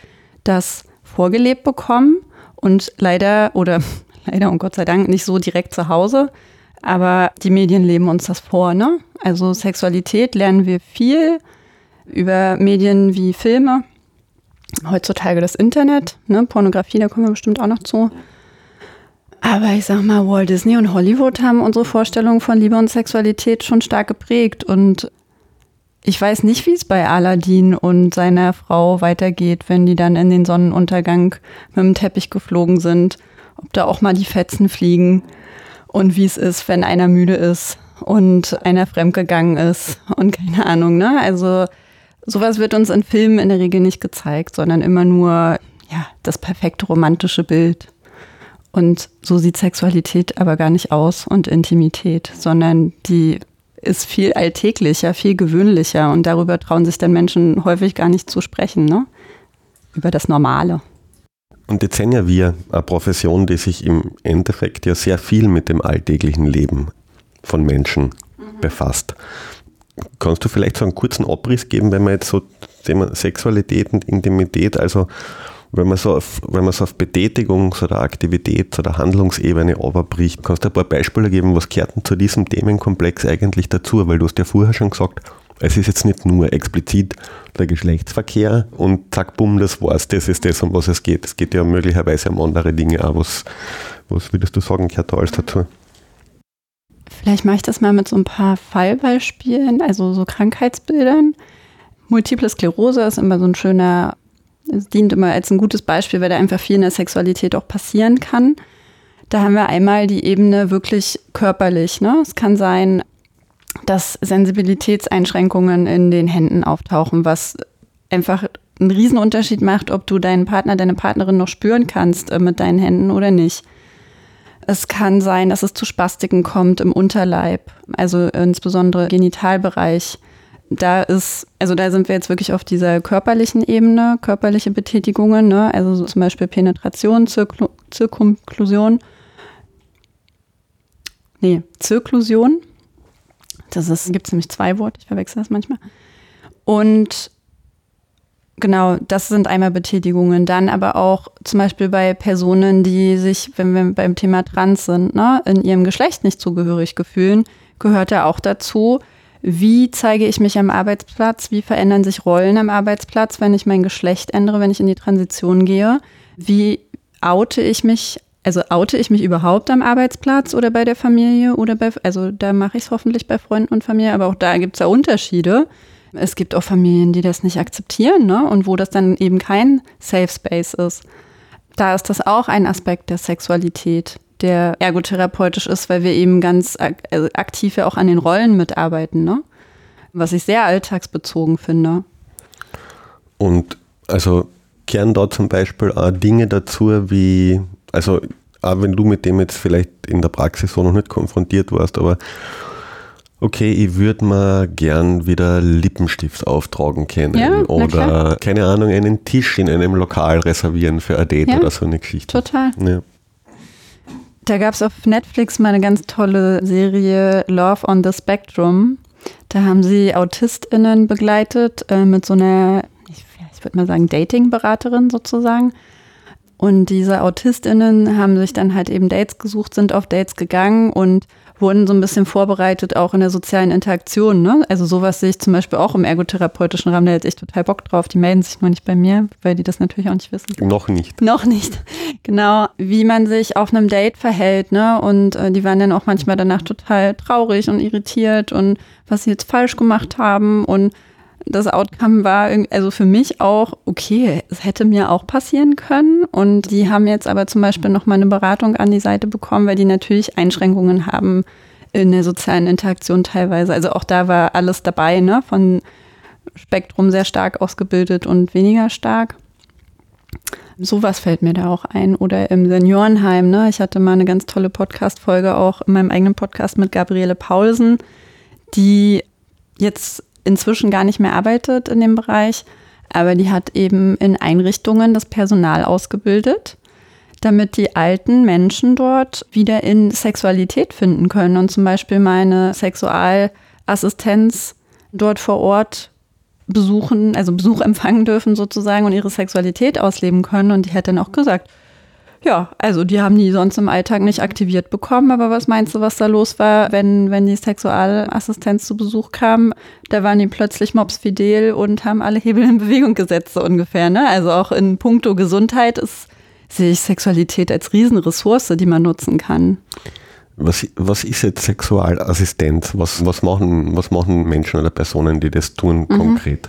das vorgelebt bekommen und leider oder *laughs* leider und Gott sei Dank nicht so direkt zu Hause. Aber die Medien leben uns das vor, ne? Also Sexualität lernen wir viel über Medien wie Filme, heutzutage das Internet, ne? Pornografie, da kommen wir bestimmt auch noch zu. Aber ich sag mal, Walt Disney und Hollywood haben unsere Vorstellungen von Liebe und Sexualität schon stark geprägt. Und ich weiß nicht, wie es bei Aladdin und seiner Frau weitergeht, wenn die dann in den Sonnenuntergang mit dem Teppich geflogen sind. Ob da auch mal die Fetzen fliegen und wie es ist, wenn einer müde ist und einer fremdgegangen ist und keine Ahnung, ne? Also sowas wird uns in Filmen in der Regel nicht gezeigt, sondern immer nur ja, das perfekte romantische Bild. Und so sieht Sexualität aber gar nicht aus und Intimität, sondern die ist viel alltäglicher, viel gewöhnlicher und darüber trauen sich dann Menschen häufig gar nicht zu sprechen, ne? Über das Normale. Und jetzt sind ja wir eine Profession, die sich im Endeffekt ja sehr viel mit dem alltäglichen Leben von Menschen mhm. befasst. Kannst du vielleicht so einen kurzen Abriss geben, wenn man jetzt so Thema Sexualität und Intimität, also wenn man so auf, wenn man so auf Betätigungs- oder Aktivitäts- oder Handlungsebene überbricht, kannst du ein paar Beispiele geben, was gehört denn zu diesem Themenkomplex eigentlich dazu? Weil du hast ja vorher schon gesagt, es ist jetzt nicht nur explizit der Geschlechtsverkehr und zack, bumm, das war's, das ist das, um was es geht. Es geht ja möglicherweise um andere Dinge auch. Was, was würdest du sagen, gehört da alles dazu? Vielleicht mache ich das mal mit so ein paar Fallbeispielen, also so Krankheitsbildern. Multiple Sklerose ist immer so ein schöner es dient immer als ein gutes Beispiel, weil da einfach viel in der Sexualität auch passieren kann. Da haben wir einmal die Ebene wirklich körperlich. Ne? Es kann sein, dass Sensibilitätseinschränkungen in den Händen auftauchen, was einfach einen Riesenunterschied macht, ob du deinen Partner, deine Partnerin noch spüren kannst äh, mit deinen Händen oder nicht. Es kann sein, dass es zu Spastiken kommt im Unterleib, also insbesondere Genitalbereich da ist, also da sind wir jetzt wirklich auf dieser körperlichen Ebene, körperliche Betätigungen, ne? also so zum Beispiel Penetration, Zirklu Zirkumklusion. Nee, Zirklusion. Das gibt es nämlich zwei Worte, ich verwechsel das manchmal. Und genau, das sind einmal Betätigungen. Dann aber auch zum Beispiel bei Personen, die sich, wenn wir beim Thema Trans sind, ne, in ihrem Geschlecht nicht zugehörig gefühlen, gehört ja auch dazu, wie zeige ich mich am Arbeitsplatz? Wie verändern sich Rollen am Arbeitsplatz, wenn ich mein Geschlecht ändere, wenn ich in die Transition gehe? Wie oute ich mich? Also oute ich mich überhaupt am Arbeitsplatz oder bei der Familie oder bei, also da mache ich es hoffentlich bei Freunden und Familie, aber auch da gibt es ja Unterschiede. Es gibt auch Familien, die das nicht akzeptieren, ne? Und wo das dann eben kein Safe Space ist. Da ist das auch ein Aspekt der Sexualität der ergotherapeutisch ist, weil wir eben ganz also aktiv ja auch an den Rollen mitarbeiten, ne? was ich sehr alltagsbezogen finde. Und also kehren da zum Beispiel auch Dinge dazu, wie, also auch wenn du mit dem jetzt vielleicht in der Praxis so noch nicht konfrontiert warst, aber okay, ich würde mal gern wieder Lippenstift auftragen können ja, oder keine Ahnung, einen Tisch in einem Lokal reservieren für ein Date ja, oder so eine Geschichte. Total. Ja. Da gab es auf Netflix mal eine ganz tolle Serie Love on the Spectrum. Da haben sie AutistInnen begleitet äh, mit so einer, ich, ich würde mal sagen, Dating-Beraterin sozusagen. Und diese AutistInnen haben sich dann halt eben Dates gesucht, sind auf Dates gegangen und wurden so ein bisschen vorbereitet, auch in der sozialen Interaktion. Ne? Also sowas sehe ich zum Beispiel auch im ergotherapeutischen Rahmen, da hätte ich total Bock drauf. Die melden sich nur nicht bei mir, weil die das natürlich auch nicht wissen. Noch nicht. Noch nicht. Genau, wie man sich auf einem Date verhält. Ne? Und äh, die waren dann auch manchmal danach total traurig und irritiert und was sie jetzt falsch gemacht haben und das Outcome war also für mich auch, okay, es hätte mir auch passieren können. Und die haben jetzt aber zum Beispiel noch mal eine Beratung an die Seite bekommen, weil die natürlich Einschränkungen haben in der sozialen Interaktion teilweise. Also auch da war alles dabei, ne? Von Spektrum sehr stark ausgebildet und weniger stark. Sowas fällt mir da auch ein. Oder im Seniorenheim. Ne? Ich hatte mal eine ganz tolle Podcast-Folge auch in meinem eigenen Podcast mit Gabriele Paulsen, die jetzt inzwischen gar nicht mehr arbeitet in dem Bereich, aber die hat eben in Einrichtungen das Personal ausgebildet, damit die alten Menschen dort wieder in Sexualität finden können und zum Beispiel meine Sexualassistenz dort vor Ort besuchen, also Besuch empfangen dürfen sozusagen und ihre Sexualität ausleben können. Und die hat dann auch gesagt, ja, also die haben die sonst im Alltag nicht aktiviert bekommen, aber was meinst du, was da los war, wenn, wenn die Sexualassistenz zu Besuch kam? Da waren die plötzlich mobsfidel und haben alle Hebel in Bewegung gesetzt, so ungefähr. Ne? Also auch in puncto Gesundheit ist, sehe ich Sexualität als Riesenressource, die man nutzen kann. Was, was ist jetzt Sexualassistenz? Was, was, machen, was machen Menschen oder Personen, die das tun, mhm. konkret?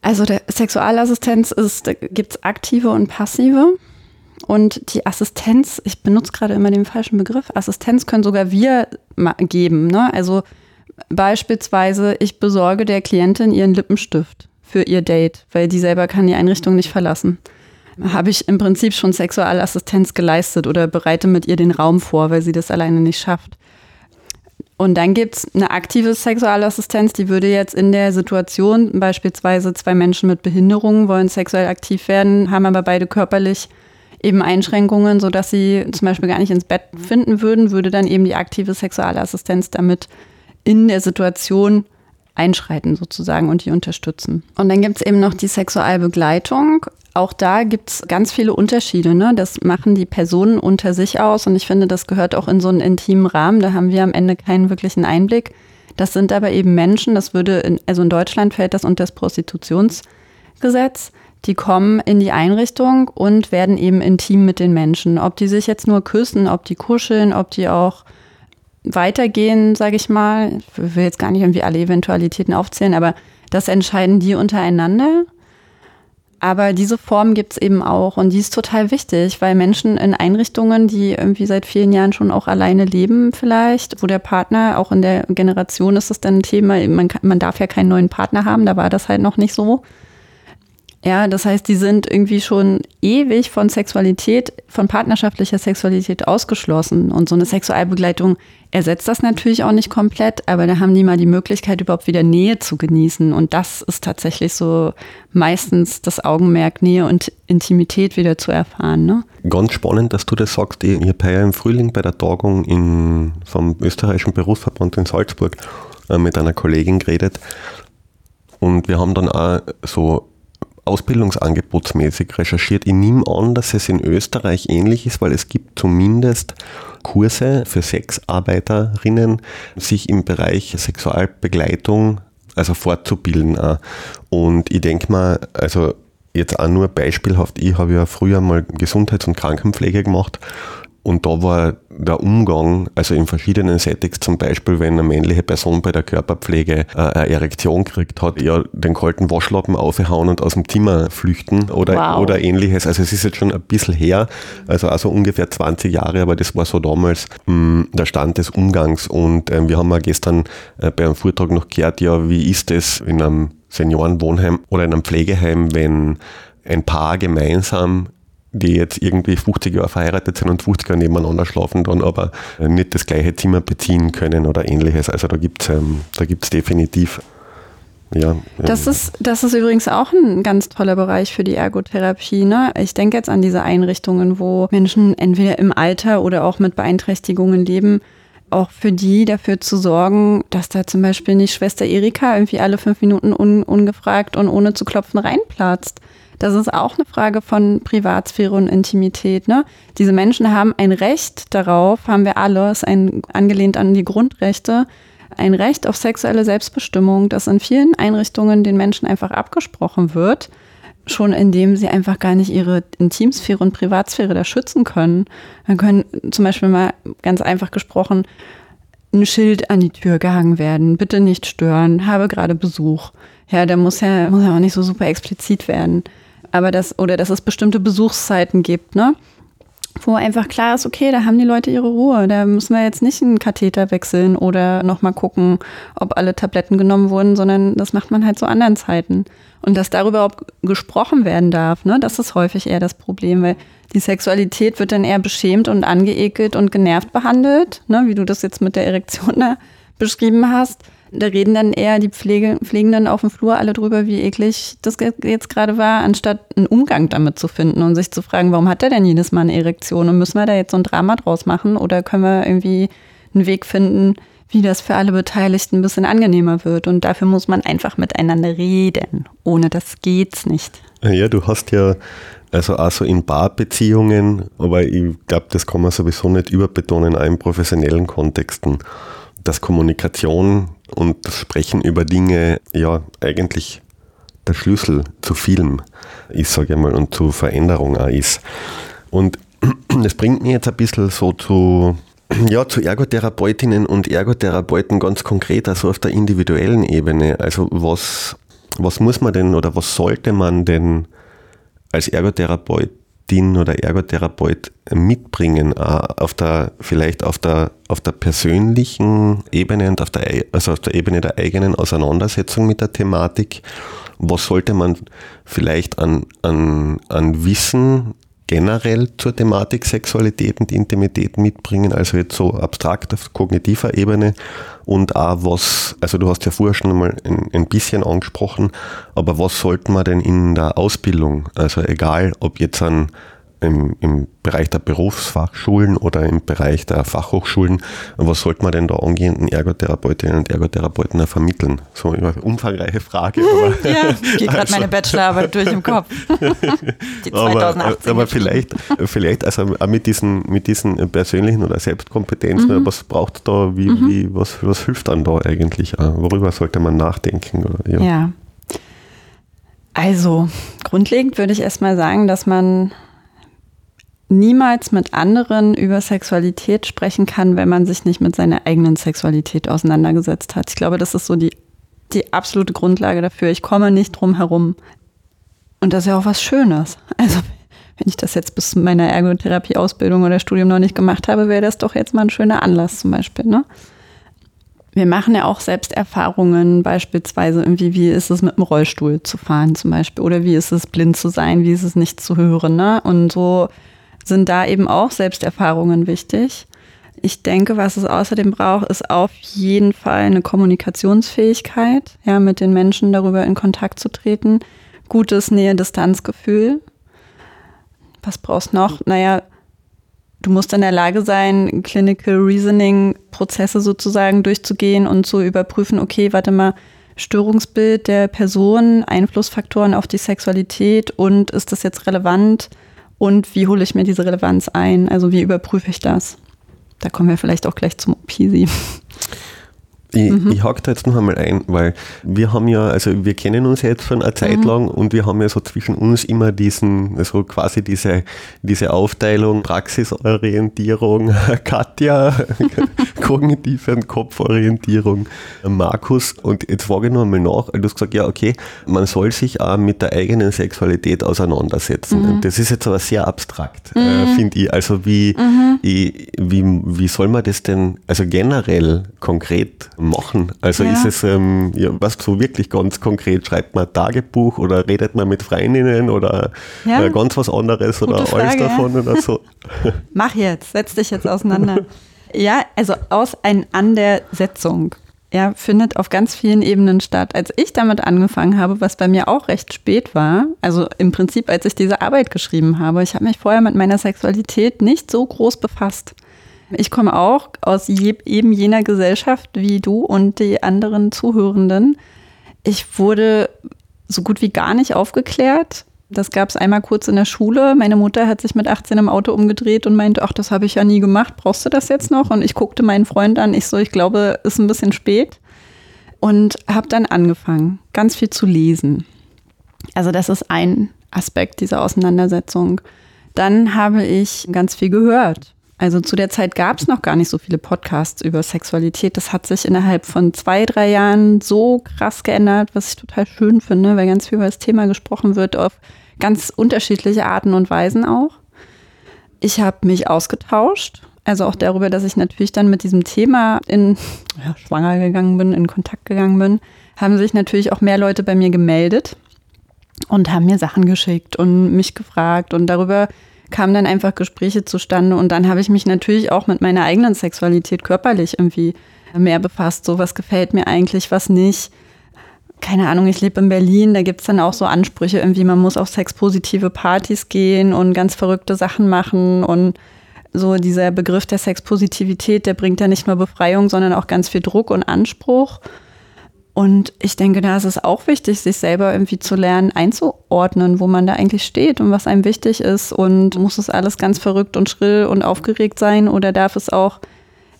Also der Sexualassistenz ist, gibt es aktive und passive. Und die Assistenz, ich benutze gerade immer den falschen Begriff, Assistenz können sogar wir geben. Ne? Also beispielsweise, ich besorge der Klientin ihren Lippenstift für ihr Date, weil die selber kann die Einrichtung nicht verlassen. Habe ich im Prinzip schon Sexualassistenz geleistet oder bereite mit ihr den Raum vor, weil sie das alleine nicht schafft. Und dann gibt es eine aktive Sexualassistenz, die würde jetzt in der Situation, beispielsweise zwei Menschen mit Behinderungen wollen sexuell aktiv werden, haben aber beide körperlich eben Einschränkungen, sodass sie zum Beispiel gar nicht ins Bett finden würden, würde dann eben die aktive Sexualassistenz damit in der Situation einschreiten sozusagen und die unterstützen. Und dann gibt es eben noch die Sexualbegleitung. Auch da gibt es ganz viele Unterschiede. Ne? Das machen die Personen unter sich aus und ich finde, das gehört auch in so einen intimen Rahmen. Da haben wir am Ende keinen wirklichen Einblick. Das sind aber eben Menschen, das würde, in, also in Deutschland fällt das unter das Prostitutionsgesetz. Die kommen in die Einrichtung und werden eben intim mit den Menschen. Ob die sich jetzt nur küssen, ob die kuscheln, ob die auch weitergehen, sage ich mal. Ich will jetzt gar nicht irgendwie alle Eventualitäten aufzählen, aber das entscheiden die untereinander. Aber diese Form gibt es eben auch und die ist total wichtig, weil Menschen in Einrichtungen, die irgendwie seit vielen Jahren schon auch alleine leben vielleicht, wo der Partner, auch in der Generation ist das dann ein Thema, man, man darf ja keinen neuen Partner haben, da war das halt noch nicht so. Ja, das heißt, die sind irgendwie schon ewig von Sexualität, von partnerschaftlicher Sexualität ausgeschlossen. Und so eine Sexualbegleitung ersetzt das natürlich auch nicht komplett, aber da haben die mal die Möglichkeit, überhaupt wieder Nähe zu genießen. Und das ist tatsächlich so meistens das Augenmerk, Nähe und Intimität wieder zu erfahren. Ne? Ganz spannend, dass du das sagst. Ich habe ja im Frühling bei der Tagung in, vom österreichischen Berufsverband in Salzburg äh, mit einer Kollegin geredet. Und wir haben dann auch so ausbildungsangebotsmäßig recherchiert. Ich nehme an, dass es in Österreich ähnlich ist, weil es gibt zumindest Kurse für Sexarbeiterinnen, sich im Bereich Sexualbegleitung also fortzubilden. Und ich denke mal, also jetzt auch nur beispielhaft, ich habe ja früher mal Gesundheits- und Krankenpflege gemacht und da war der Umgang, also in verschiedenen Settings, zum Beispiel, wenn eine männliche Person bei der Körperpflege äh, eine Erektion kriegt hat, ja den kalten Waschlappen aufhauen und aus dem Zimmer flüchten oder, wow. oder ähnliches. Also es ist jetzt schon ein bisschen her, also also ungefähr 20 Jahre, aber das war so damals mh, hm, der Stand des Umgangs. Und äh, wir haben ja gestern äh, bei einem Vortrag noch gehört, ja, wie ist es in einem Seniorenwohnheim oder in einem Pflegeheim, wenn ein Paar gemeinsam die jetzt irgendwie 50 Jahre verheiratet sind und 50 Jahre nebeneinander schlafen dann, aber nicht das gleiche Zimmer beziehen können oder ähnliches. Also da gibt es ähm, definitiv ja. Das ist, das ist übrigens auch ein ganz toller Bereich für die Ergotherapie. Ne? Ich denke jetzt an diese Einrichtungen, wo Menschen entweder im Alter oder auch mit Beeinträchtigungen leben, auch für die dafür zu sorgen, dass da zum Beispiel nicht Schwester Erika irgendwie alle fünf Minuten un, ungefragt und ohne zu klopfen reinplatzt. Das ist auch eine Frage von Privatsphäre und Intimität. Ne? Diese Menschen haben ein Recht darauf, haben wir alle, ist ein, angelehnt an die Grundrechte, ein Recht auf sexuelle Selbstbestimmung, das in vielen Einrichtungen den Menschen einfach abgesprochen wird, schon indem sie einfach gar nicht ihre Intimsphäre und Privatsphäre da schützen können. Dann können zum Beispiel mal ganz einfach gesprochen ein Schild an die Tür gehangen werden, bitte nicht stören, habe gerade Besuch. Ja, der muss ja, muss ja auch nicht so super explizit werden aber das, oder dass es bestimmte Besuchszeiten gibt, ne? wo einfach klar ist, okay, da haben die Leute ihre Ruhe. Da müssen wir jetzt nicht einen Katheter wechseln oder nochmal gucken, ob alle Tabletten genommen wurden, sondern das macht man halt zu anderen Zeiten. Und dass darüber auch gesprochen werden darf, ne, das ist häufig eher das Problem, weil die Sexualität wird dann eher beschämt und angeekelt und genervt behandelt, ne, wie du das jetzt mit der Erektion da beschrieben hast. Da reden dann eher die Pflege, Pflegenden auf dem Flur alle drüber, wie eklig das jetzt gerade war, anstatt einen Umgang damit zu finden und sich zu fragen, warum hat er denn jedes Mal eine Erektion und müssen wir da jetzt so ein Drama draus machen oder können wir irgendwie einen Weg finden, wie das für alle Beteiligten ein bisschen angenehmer wird. Und dafür muss man einfach miteinander reden. Ohne das geht's nicht. Ja, du hast ja also auch so in Paarbeziehungen, aber ich glaube, das kann man sowieso nicht überbetonen, auch in professionellen Kontexten, dass Kommunikation und das Sprechen über Dinge ja eigentlich der Schlüssel zu vielem ist, sage ich mal, und zu Veränderung auch ist. Und *clears throat* das bringt mich jetzt ein bisschen so zu ja, zu Ergotherapeutinnen und Ergotherapeuten ganz konkret, also auf der individuellen Ebene. Also was, was muss man denn oder was sollte man denn als Ergotherapeutin oder Ergotherapeut mitbringen, auf der, vielleicht auf der, auf der persönlichen Ebene und auf der, also auf der Ebene der eigenen Auseinandersetzung mit der Thematik? Was sollte man vielleicht an, an, an Wissen generell zur Thematik Sexualität und Intimität mitbringen, also jetzt so abstrakt auf kognitiver Ebene und auch was, also du hast ja vorher schon mal ein, ein bisschen angesprochen, aber was sollten wir denn in der Ausbildung, also egal ob jetzt an im, im Bereich der Berufsfachschulen oder im Bereich der Fachhochschulen, was sollte man denn da angehenden Ergotherapeutinnen und Ergotherapeuten vermitteln? So eine umfangreiche Frage. *laughs* Aber, ja, geht gerade *laughs* also, meine Bachelorarbeit durch im Kopf. *laughs* Die 2018. Aber, aber vielleicht, vielleicht also auch mit diesen, mit diesen persönlichen oder Selbstkompetenzen, mhm. was braucht da, wie, mhm. wie, was, was hilft dann da eigentlich? Worüber sollte man nachdenken? ja. ja. Also, grundlegend würde ich erstmal sagen, dass man niemals mit anderen über Sexualität sprechen kann, wenn man sich nicht mit seiner eigenen Sexualität auseinandergesetzt hat. Ich glaube, das ist so die, die absolute Grundlage dafür. Ich komme nicht drum herum. Und das ist ja auch was Schönes. Also, wenn ich das jetzt bis meiner Ergotherapie-Ausbildung oder Studium noch nicht gemacht habe, wäre das doch jetzt mal ein schöner Anlass zum Beispiel. Ne? Wir machen ja auch Selbsterfahrungen, beispielsweise irgendwie, wie ist es mit dem Rollstuhl zu fahren zum Beispiel oder wie ist es blind zu sein, wie ist es nicht zu hören. Ne? Und so sind da eben auch Selbsterfahrungen wichtig. Ich denke, was es außerdem braucht, ist auf jeden Fall eine Kommunikationsfähigkeit, ja, mit den Menschen darüber in Kontakt zu treten. Gutes Nähe-Distanzgefühl. Was brauchst noch? Naja, du musst in der Lage sein, Clinical Reasoning-Prozesse sozusagen durchzugehen und zu überprüfen, okay, warte mal, Störungsbild der Person, Einflussfaktoren auf die Sexualität und ist das jetzt relevant? Und wie hole ich mir diese Relevanz ein? Also wie überprüfe ich das? Da kommen wir vielleicht auch gleich zum OPSI. Ich, mhm. ich hake da jetzt noch einmal ein, weil wir haben ja, also wir kennen uns jetzt schon eine Zeit mhm. lang und wir haben ja so zwischen uns immer diesen, also quasi diese, diese Aufteilung Praxisorientierung, *laughs* Katja, *laughs* kognitive und Kopforientierung, Markus. Und jetzt frage ich noch einmal nach, du hast gesagt, ja, okay, man soll sich auch mit der eigenen Sexualität auseinandersetzen. Mhm. Das ist jetzt aber sehr abstrakt, äh, mhm. finde ich. Also wie, mhm. ich, wie, wie soll man das denn, also generell konkret machen? Also ja. ist es, ähm, ja, was so wirklich ganz konkret, schreibt man Tagebuch oder redet man mit Freundinnen oder ja. äh, ganz was anderes Gute oder Frage, alles davon oder so? *laughs* Mach jetzt, setz dich jetzt auseinander. ja, also Auseinandersetzung ja, findet auf ganz vielen Ebenen statt. Als ich damit angefangen habe, was bei mir auch recht spät war, also im Prinzip, als ich diese Arbeit geschrieben habe, ich habe mich vorher mit meiner Sexualität nicht so groß befasst. Ich komme auch aus je, eben jener Gesellschaft wie du und die anderen Zuhörenden. Ich wurde so gut wie gar nicht aufgeklärt. Das gab es einmal kurz in der Schule. Meine Mutter hat sich mit 18 im Auto umgedreht und meinte, ach, das habe ich ja nie gemacht. Brauchst du das jetzt noch? Und ich guckte meinen Freund an. Ich so, ich glaube, ist ein bisschen spät. Und habe dann angefangen, ganz viel zu lesen. Also das ist ein Aspekt dieser Auseinandersetzung. Dann habe ich ganz viel gehört. Also zu der Zeit gab es noch gar nicht so viele Podcasts über Sexualität. Das hat sich innerhalb von zwei, drei Jahren so krass geändert, was ich total schön finde, weil ganz viel über das Thema gesprochen wird, auf ganz unterschiedliche Arten und Weisen auch. ich habe mich ausgetauscht. Also auch darüber, dass ich natürlich dann mit diesem Thema in ja, schwanger gegangen bin, in Kontakt gegangen bin, haben sich natürlich auch mehr Leute bei mir gemeldet und haben mir Sachen geschickt und mich gefragt und darüber kamen dann einfach Gespräche zustande und dann habe ich mich natürlich auch mit meiner eigenen Sexualität körperlich irgendwie mehr befasst. So, was gefällt mir eigentlich, was nicht. Keine Ahnung, ich lebe in Berlin, da gibt es dann auch so Ansprüche, irgendwie, man muss auf sexpositive Partys gehen und ganz verrückte Sachen machen und so dieser Begriff der Sexpositivität, der bringt ja nicht nur Befreiung, sondern auch ganz viel Druck und Anspruch. Und ich denke, da ist es auch wichtig, sich selber irgendwie zu lernen, einzuordnen, wo man da eigentlich steht und was einem wichtig ist. Und muss es alles ganz verrückt und schrill und aufgeregt sein oder darf es auch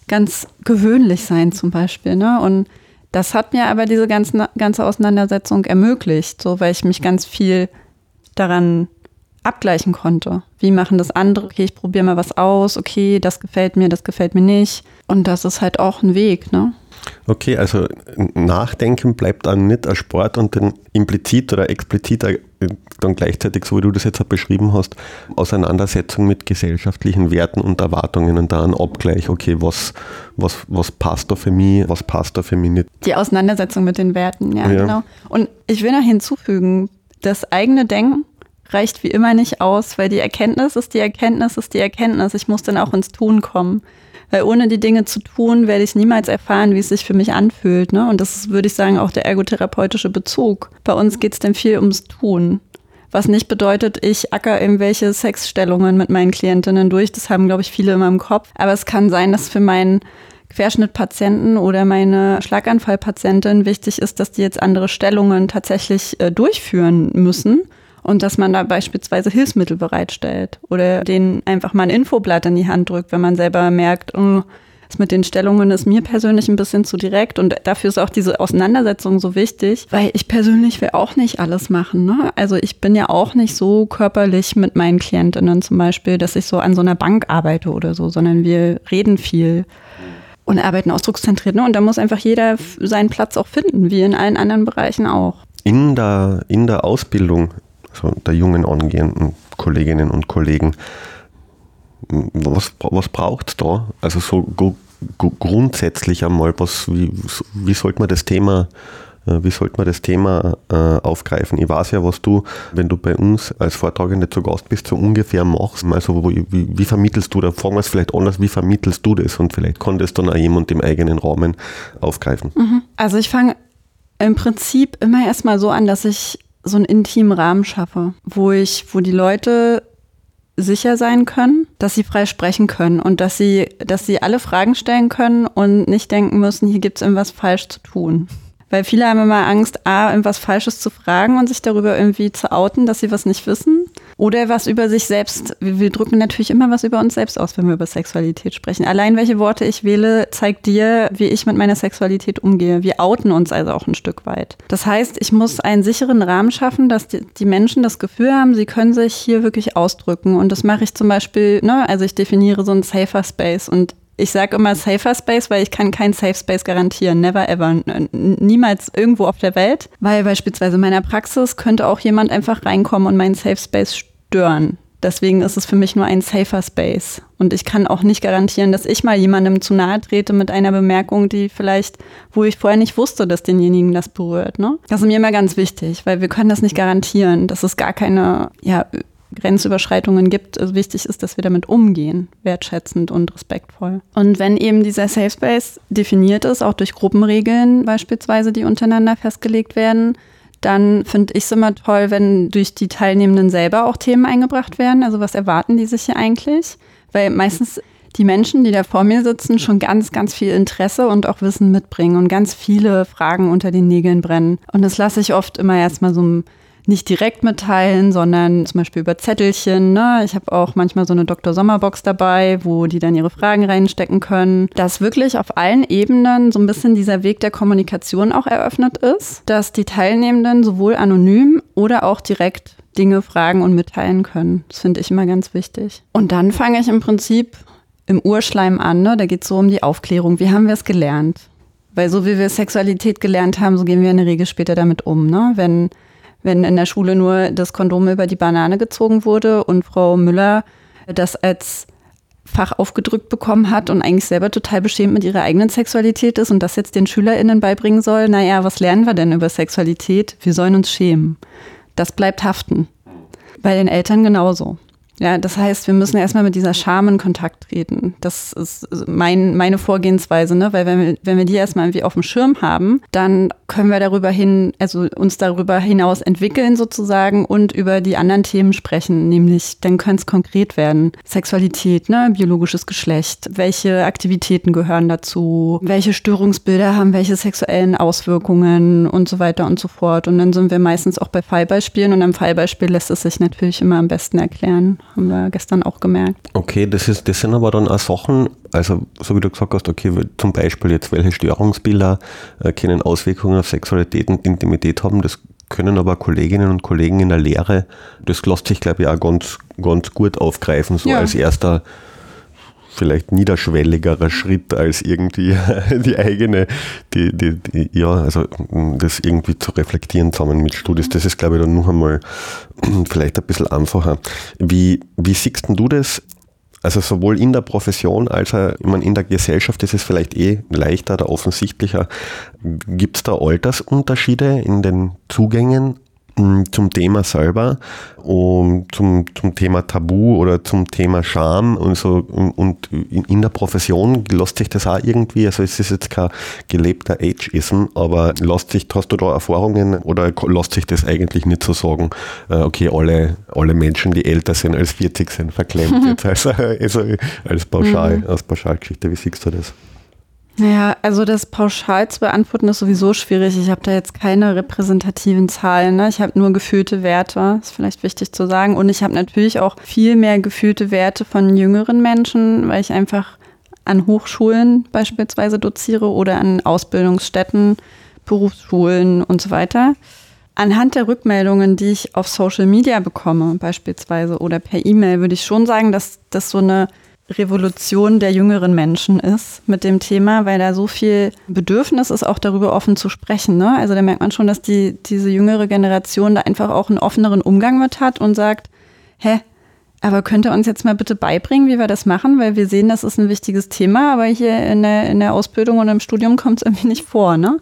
ganz gewöhnlich sein zum Beispiel. Ne? Und das hat mir aber diese ganze, ganze Auseinandersetzung ermöglicht, so weil ich mich ganz viel daran abgleichen konnte. Wie machen das andere? Okay, ich probiere mal was aus. Okay, das gefällt mir, das gefällt mir nicht. Und das ist halt auch ein Weg, ne? Okay, also Nachdenken bleibt dann nicht ein Sport und dann implizit oder explizit dann gleichzeitig, so wie du das jetzt beschrieben hast, Auseinandersetzung mit gesellschaftlichen Werten und Erwartungen und da ein Abgleich, okay, was, was, was passt da für mich, was passt da für mich nicht. Die Auseinandersetzung mit den Werten, ja, ja. genau. Und ich will noch hinzufügen, das eigene Denken reicht wie immer nicht aus, weil die Erkenntnis ist die Erkenntnis ist die Erkenntnis. Ich muss dann auch ins Tun kommen. Weil ohne die Dinge zu tun, werde ich niemals erfahren, wie es sich für mich anfühlt. Ne? Und das ist, würde ich sagen, auch der ergotherapeutische Bezug. Bei uns geht es dann viel ums Tun. Was nicht bedeutet, ich acker irgendwelche Sexstellungen mit meinen Klientinnen durch. Das haben, glaube ich, viele immer im Kopf. Aber es kann sein, dass für meinen Querschnittpatienten oder meine Schlaganfallpatientin wichtig ist, dass die jetzt andere Stellungen tatsächlich äh, durchführen müssen und dass man da beispielsweise Hilfsmittel bereitstellt oder denen einfach mal ein Infoblatt in die Hand drückt, wenn man selber merkt, oh, das mit den Stellungen ist mir persönlich ein bisschen zu direkt und dafür ist auch diese Auseinandersetzung so wichtig, weil ich persönlich will auch nicht alles machen. Ne? Also ich bin ja auch nicht so körperlich mit meinen Klientinnen zum Beispiel, dass ich so an so einer Bank arbeite oder so, sondern wir reden viel und arbeiten ausdruckszentriert. Ne? Und da muss einfach jeder seinen Platz auch finden, wie in allen anderen Bereichen auch. In der, in der Ausbildung also der jungen angehenden Kolleginnen und Kollegen. Was, was braucht es da? Also so grundsätzlich einmal, was, wie, wie sollte man das Thema äh, wie sollte man das Thema äh, aufgreifen? Ich weiß ja, was du, wenn du bei uns als Vortragende zu Gast bist, so ungefähr machst. Also wie, wie vermittelst du, da fragen wir es vielleicht anders, wie vermittelst du das? Und vielleicht kann das dann auch jemand im eigenen Rahmen aufgreifen. Mhm. Also ich fange im Prinzip immer erstmal so an, dass ich so einen intimen Rahmen schaffe, wo ich, wo die Leute sicher sein können, dass sie frei sprechen können und dass sie, dass sie alle Fragen stellen können und nicht denken müssen, hier gibt es irgendwas falsch zu tun. Weil viele haben immer Angst, A, irgendwas Falsches zu fragen und sich darüber irgendwie zu outen, dass sie was nicht wissen. Oder was über sich selbst. Wir drücken natürlich immer was über uns selbst aus, wenn wir über Sexualität sprechen. Allein welche Worte ich wähle, zeigt dir, wie ich mit meiner Sexualität umgehe. Wir outen uns also auch ein Stück weit. Das heißt, ich muss einen sicheren Rahmen schaffen, dass die, die Menschen das Gefühl haben, sie können sich hier wirklich ausdrücken. Und das mache ich zum Beispiel, ne, also ich definiere so einen Safer Space und ich sage immer Safer Space, weil ich kann keinen Safe Space garantieren. Never ever. Niemals irgendwo auf der Welt. Weil beispielsweise in meiner Praxis könnte auch jemand einfach reinkommen und meinen Safe Space stören. Deswegen ist es für mich nur ein safer Space. Und ich kann auch nicht garantieren, dass ich mal jemandem zu nahe trete mit einer Bemerkung, die vielleicht, wo ich vorher nicht wusste, dass denjenigen das berührt. Ne? Das ist mir immer ganz wichtig, weil wir können das nicht garantieren. Das ist gar keine ja, Grenzüberschreitungen gibt, also wichtig ist, dass wir damit umgehen, wertschätzend und respektvoll. Und wenn eben dieser Safe Space definiert ist, auch durch Gruppenregeln beispielsweise, die untereinander festgelegt werden, dann finde ich es immer toll, wenn durch die Teilnehmenden selber auch Themen eingebracht werden. Also was erwarten die sich hier eigentlich? Weil meistens die Menschen, die da vor mir sitzen, schon ganz, ganz viel Interesse und auch Wissen mitbringen und ganz viele Fragen unter den Nägeln brennen. Und das lasse ich oft immer erstmal so ein nicht direkt mitteilen, sondern zum Beispiel über Zettelchen. Ne? Ich habe auch manchmal so eine Dr. Sommerbox dabei, wo die dann ihre Fragen reinstecken können. Dass wirklich auf allen Ebenen so ein bisschen dieser Weg der Kommunikation auch eröffnet ist, dass die Teilnehmenden sowohl anonym oder auch direkt Dinge fragen und mitteilen können. Das finde ich immer ganz wichtig. Und dann fange ich im Prinzip im Urschleim an. Ne? Da geht es so um die Aufklärung. Wie haben wir es gelernt? Weil so wie wir Sexualität gelernt haben, so gehen wir in der Regel später damit um. Ne? Wenn wenn in der Schule nur das Kondom über die Banane gezogen wurde und Frau Müller das als Fach aufgedrückt bekommen hat und eigentlich selber total beschämt mit ihrer eigenen Sexualität ist und das jetzt den SchülerInnen beibringen soll, naja, was lernen wir denn über Sexualität? Wir sollen uns schämen. Das bleibt haften. Bei den Eltern genauso. Ja, das heißt, wir müssen erstmal mit dieser Scham in Kontakt treten. Das ist mein, meine Vorgehensweise, ne? Weil wenn wir, wenn wir die erstmal irgendwie auf dem Schirm haben, dann können wir darüber hin, also uns darüber hinaus entwickeln sozusagen und über die anderen Themen sprechen, nämlich dann könnte es konkret werden. Sexualität, ne? biologisches Geschlecht, welche Aktivitäten gehören dazu, welche Störungsbilder haben welche sexuellen Auswirkungen und so weiter und so fort. Und dann sind wir meistens auch bei Fallbeispielen und am Fallbeispiel lässt es sich natürlich immer am besten erklären haben wir gestern auch gemerkt. Okay, das, ist, das sind aber dann auch Sachen, also so wie du gesagt hast, okay, zum Beispiel jetzt welche Störungsbilder äh, können Auswirkungen auf Sexualität und Intimität haben, das können aber Kolleginnen und Kollegen in der Lehre, das lässt sich glaube ich auch ganz, ganz gut aufgreifen, so ja. als erster vielleicht niederschwelligerer Schritt als irgendwie *laughs* die eigene, die, die, die, ja, also das irgendwie zu reflektieren zusammen mit Studis. Das ist, glaube ich, dann noch einmal *clears throat* vielleicht ein bisschen einfacher. Wie, wie siehst du das? Also sowohl in der Profession als auch in der Gesellschaft ist es vielleicht eh leichter oder offensichtlicher. Gibt es da Altersunterschiede in den Zugängen zum Thema selber, um, zum, zum Thema Tabu oder zum Thema Scham und so und in, der Profession lässt sich das auch irgendwie, also es ist jetzt kein gelebter Ageism, aber lässt sich, hast du da Erfahrungen oder lässt sich das eigentlich nicht so sagen, äh, okay, alle, alle Menschen, die älter sind als 40 sind verklemmt *laughs* jetzt, also, also als Pauschal, mhm. als Pauschalgeschichte, wie siehst du das? Naja, also das pauschal zu beantworten ist sowieso schwierig. Ich habe da jetzt keine repräsentativen Zahlen. Ne? Ich habe nur gefühlte Werte, ist vielleicht wichtig zu sagen. Und ich habe natürlich auch viel mehr gefühlte Werte von jüngeren Menschen, weil ich einfach an Hochschulen beispielsweise doziere oder an Ausbildungsstätten, Berufsschulen und so weiter. Anhand der Rückmeldungen, die ich auf Social Media bekomme, beispielsweise oder per E-Mail, würde ich schon sagen, dass das so eine Revolution der jüngeren Menschen ist mit dem Thema, weil da so viel Bedürfnis ist, auch darüber offen zu sprechen. Ne? Also da merkt man schon, dass die, diese jüngere Generation da einfach auch einen offeneren Umgang mit hat und sagt, hä, aber könnt ihr uns jetzt mal bitte beibringen, wie wir das machen? Weil wir sehen, das ist ein wichtiges Thema, aber hier in der, in der Ausbildung und im Studium kommt es irgendwie nicht vor. Ne?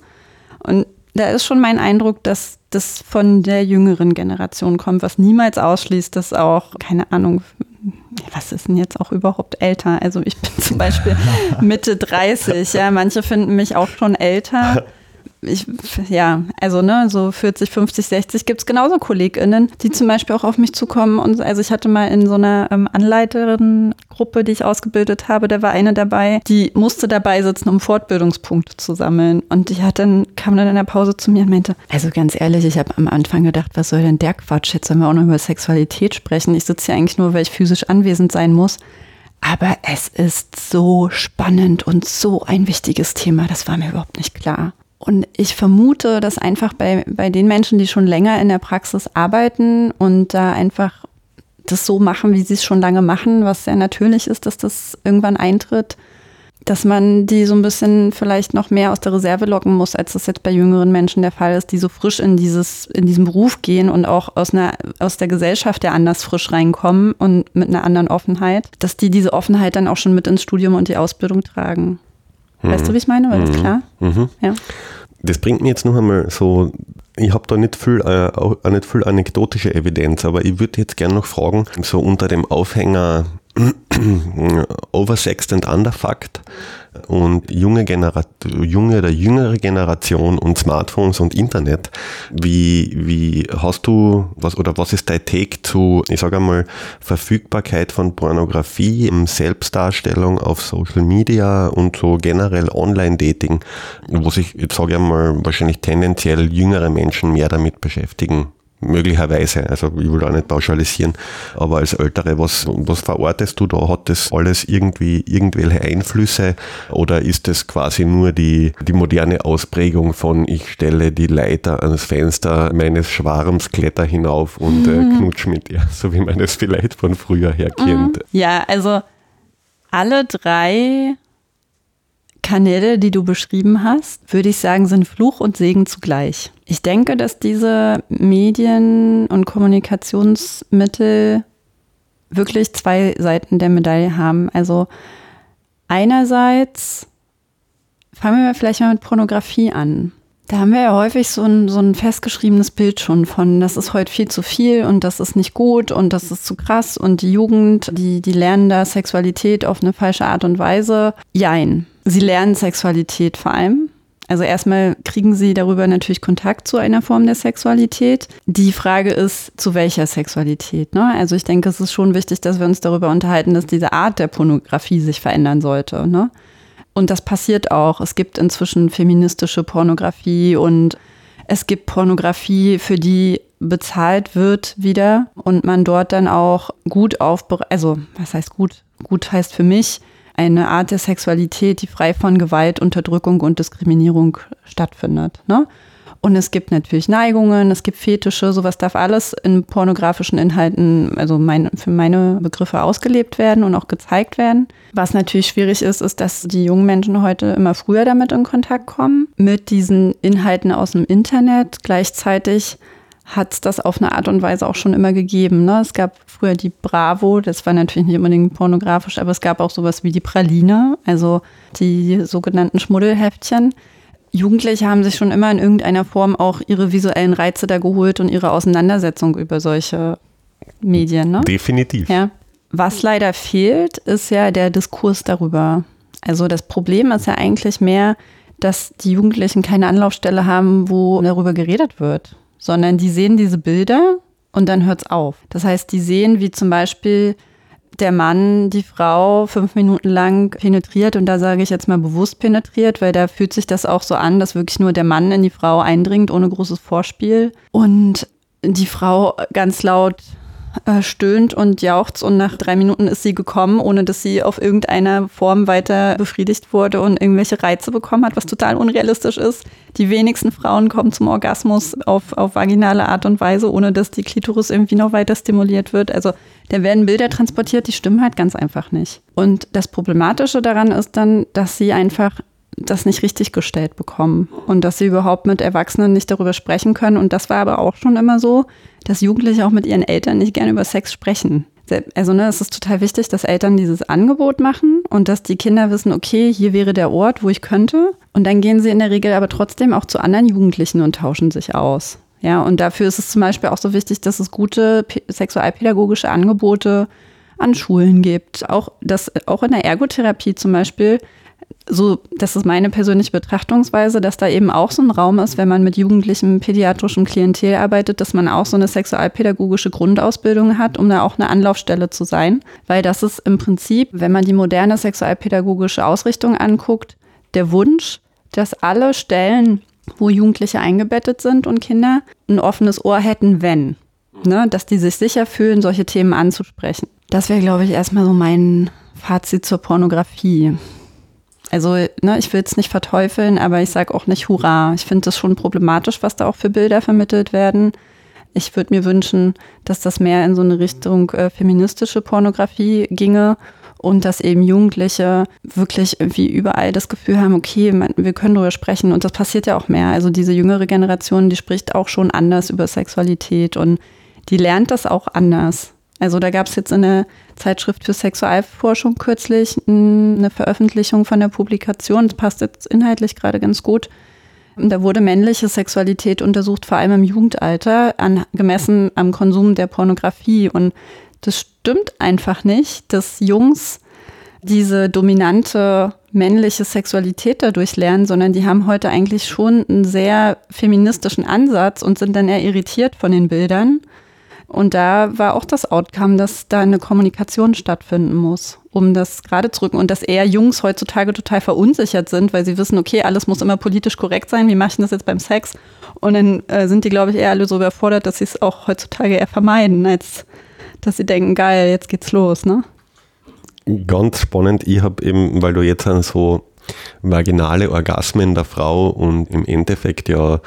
Und da ist schon mein Eindruck, dass das von der jüngeren Generation kommt, was niemals ausschließt, dass auch, keine Ahnung, was ist denn jetzt auch überhaupt älter? Also ich bin zum Beispiel *laughs* Mitte 30, ja, manche finden mich auch schon älter *laughs* ich, ja, also ne, so 40, 50, 60 gibt es genauso KollegInnen, die zum Beispiel auch auf mich zukommen. Und also ich hatte mal in so einer ähm, Anleiterin-Gruppe, die ich ausgebildet habe, da war eine dabei, die musste dabei sitzen, um Fortbildungspunkte zu sammeln. Und die hat dann, kam dann in der Pause zu mir und meinte, also ganz ehrlich, ich habe am Anfang gedacht, was soll denn der Quatsch? Jetzt sollen wir auch noch über Sexualität sprechen. Ich sitze hier eigentlich nur, weil ich physisch anwesend sein muss. Aber es ist so spannend und so ein wichtiges Thema, das war mir überhaupt nicht klar. Und ich vermute, dass einfach bei, bei den Menschen, die schon länger in der Praxis arbeiten und da einfach das so machen, wie sie es schon lange machen, was sehr natürlich ist, dass das irgendwann eintritt, dass man die so ein bisschen vielleicht noch mehr aus der Reserve locken muss, als das jetzt bei jüngeren Menschen der Fall ist, die so frisch in dieses, in diesen Beruf gehen und auch aus einer, aus der Gesellschaft ja anders frisch reinkommen und mit einer anderen Offenheit, dass die diese Offenheit dann auch schon mit ins Studium und die Ausbildung tragen. Weißt du, wie ich meine? War das mhm. klar? Mhm. Ja. Das bringt mich jetzt noch einmal so, ich habe da nicht viel, äh, auch nicht viel anekdotische Evidenz, aber ich würde jetzt gerne noch fragen, so unter dem Aufhänger *clears throat* Oversexed and Underfucked, und junge, junge oder jüngere Generation und Smartphones und Internet. Wie, wie hast du, was, oder was ist dein Take zu, ich sage einmal, Verfügbarkeit von Pornografie, Selbstdarstellung auf Social Media und so generell Online-Dating, wo sich, jetzt sage ich einmal, wahrscheinlich tendenziell jüngere Menschen mehr damit beschäftigen? Möglicherweise, also ich will auch nicht pauschalisieren, aber als Ältere, was, was verortest du da? Hat das alles irgendwie irgendwelche Einflüsse oder ist das quasi nur die, die moderne Ausprägung von ich stelle die Leiter ans Fenster meines Schwarms, kletter hinauf und äh, mhm. knutsch mit dir, so wie man das vielleicht von früher her kennt? Mhm. Ja, also alle drei Kanäle, die du beschrieben hast, würde ich sagen, sind Fluch und Segen zugleich. Ich denke, dass diese Medien und Kommunikationsmittel wirklich zwei Seiten der Medaille haben. Also einerseits fangen wir vielleicht mal mit Pornografie an. Da haben wir ja häufig so ein, so ein festgeschriebenes Bild schon von, das ist heute viel zu viel und das ist nicht gut und das ist zu krass und die Jugend, die, die lernen da Sexualität auf eine falsche Art und Weise. Jein. Sie lernen Sexualität vor allem. Also erstmal kriegen sie darüber natürlich Kontakt zu einer Form der Sexualität. Die Frage ist, zu welcher Sexualität? Ne? Also ich denke, es ist schon wichtig, dass wir uns darüber unterhalten, dass diese Art der Pornografie sich verändern sollte. Ne? Und das passiert auch. Es gibt inzwischen feministische Pornografie und es gibt Pornografie, für die bezahlt wird wieder und man dort dann auch gut aufbereitet, also was heißt gut? Gut heißt für mich eine Art der Sexualität, die frei von Gewalt, Unterdrückung und Diskriminierung stattfindet. Ne? Und es gibt natürlich Neigungen, es gibt Fetische, sowas darf alles in pornografischen Inhalten, also mein, für meine Begriffe ausgelebt werden und auch gezeigt werden. Was natürlich schwierig ist, ist, dass die jungen Menschen heute immer früher damit in Kontakt kommen, mit diesen Inhalten aus dem Internet. Gleichzeitig hat es das auf eine Art und Weise auch schon immer gegeben. Ne? Es gab früher die Bravo, das war natürlich nicht unbedingt pornografisch, aber es gab auch sowas wie die Praline, also die sogenannten Schmuddelheftchen. Jugendliche haben sich schon immer in irgendeiner Form auch ihre visuellen Reize da geholt und ihre Auseinandersetzung über solche Medien. Ne? Definitiv. Ja. Was leider fehlt, ist ja der Diskurs darüber. Also das Problem ist ja eigentlich mehr, dass die Jugendlichen keine Anlaufstelle haben, wo darüber geredet wird, sondern die sehen diese Bilder und dann hört es auf. Das heißt, die sehen, wie zum Beispiel der Mann die Frau fünf Minuten lang penetriert und da sage ich jetzt mal bewusst penetriert, weil da fühlt sich das auch so an, dass wirklich nur der Mann in die Frau eindringt ohne großes Vorspiel und die Frau ganz laut stöhnt und jauchzt und nach drei Minuten ist sie gekommen, ohne dass sie auf irgendeiner Form weiter befriedigt wurde und irgendwelche Reize bekommen hat, was total unrealistisch ist. Die wenigsten Frauen kommen zum Orgasmus auf, auf vaginale Art und Weise, ohne dass die Klitoris irgendwie noch weiter stimuliert wird. Also da werden Bilder transportiert, die stimmen halt ganz einfach nicht. Und das Problematische daran ist dann, dass sie einfach das nicht richtig gestellt bekommen und dass sie überhaupt mit Erwachsenen nicht darüber sprechen können. Und das war aber auch schon immer so, dass Jugendliche auch mit ihren Eltern nicht gerne über Sex sprechen. Also ne, es ist total wichtig, dass Eltern dieses Angebot machen und dass die Kinder wissen, okay, hier wäre der Ort, wo ich könnte. Und dann gehen sie in der Regel aber trotzdem auch zu anderen Jugendlichen und tauschen sich aus. Ja, und dafür ist es zum Beispiel auch so wichtig, dass es gute sexualpädagogische Angebote an Schulen gibt. Auch, dass, auch in der Ergotherapie zum Beispiel so, das ist meine persönliche Betrachtungsweise, dass da eben auch so ein Raum ist, wenn man mit jugendlichem pädiatrischem Klientel arbeitet, dass man auch so eine sexualpädagogische Grundausbildung hat, um da auch eine Anlaufstelle zu sein. Weil das ist im Prinzip, wenn man die moderne sexualpädagogische Ausrichtung anguckt, der Wunsch, dass alle Stellen, wo Jugendliche eingebettet sind und Kinder, ein offenes Ohr hätten, wenn. Ne, dass die sich sicher fühlen, solche Themen anzusprechen. Das wäre, glaube ich, erstmal so mein Fazit zur Pornografie. Also, ne, ich will es nicht verteufeln, aber ich sage auch nicht Hurra. Ich finde das schon problematisch, was da auch für Bilder vermittelt werden. Ich würde mir wünschen, dass das mehr in so eine Richtung äh, feministische Pornografie ginge und dass eben Jugendliche wirklich wie überall das Gefühl haben, okay, man, wir können darüber sprechen und das passiert ja auch mehr. Also diese jüngere Generation, die spricht auch schon anders über Sexualität und die lernt das auch anders. Also da gab es jetzt in der Zeitschrift für Sexualforschung kürzlich eine Veröffentlichung von der Publikation. Das passt jetzt inhaltlich gerade ganz gut. Da wurde männliche Sexualität untersucht, vor allem im Jugendalter, an, gemessen am Konsum der Pornografie. Und das stimmt einfach nicht, dass Jungs diese dominante männliche Sexualität dadurch lernen, sondern die haben heute eigentlich schon einen sehr feministischen Ansatz und sind dann eher irritiert von den Bildern und da war auch das Outcome, dass da eine Kommunikation stattfinden muss, um das gerade zu rücken. Und dass eher Jungs heutzutage total verunsichert sind, weil sie wissen, okay, alles muss immer politisch korrekt sein. Wie mache ich das jetzt beim Sex? Und dann äh, sind die, glaube ich, eher alle so überfordert, dass sie es auch heutzutage eher vermeiden, als dass sie denken, geil, jetzt geht's los, ne? Ganz spannend. Ich habe eben, weil du jetzt an so vaginale Orgasmen der Frau und im Endeffekt ja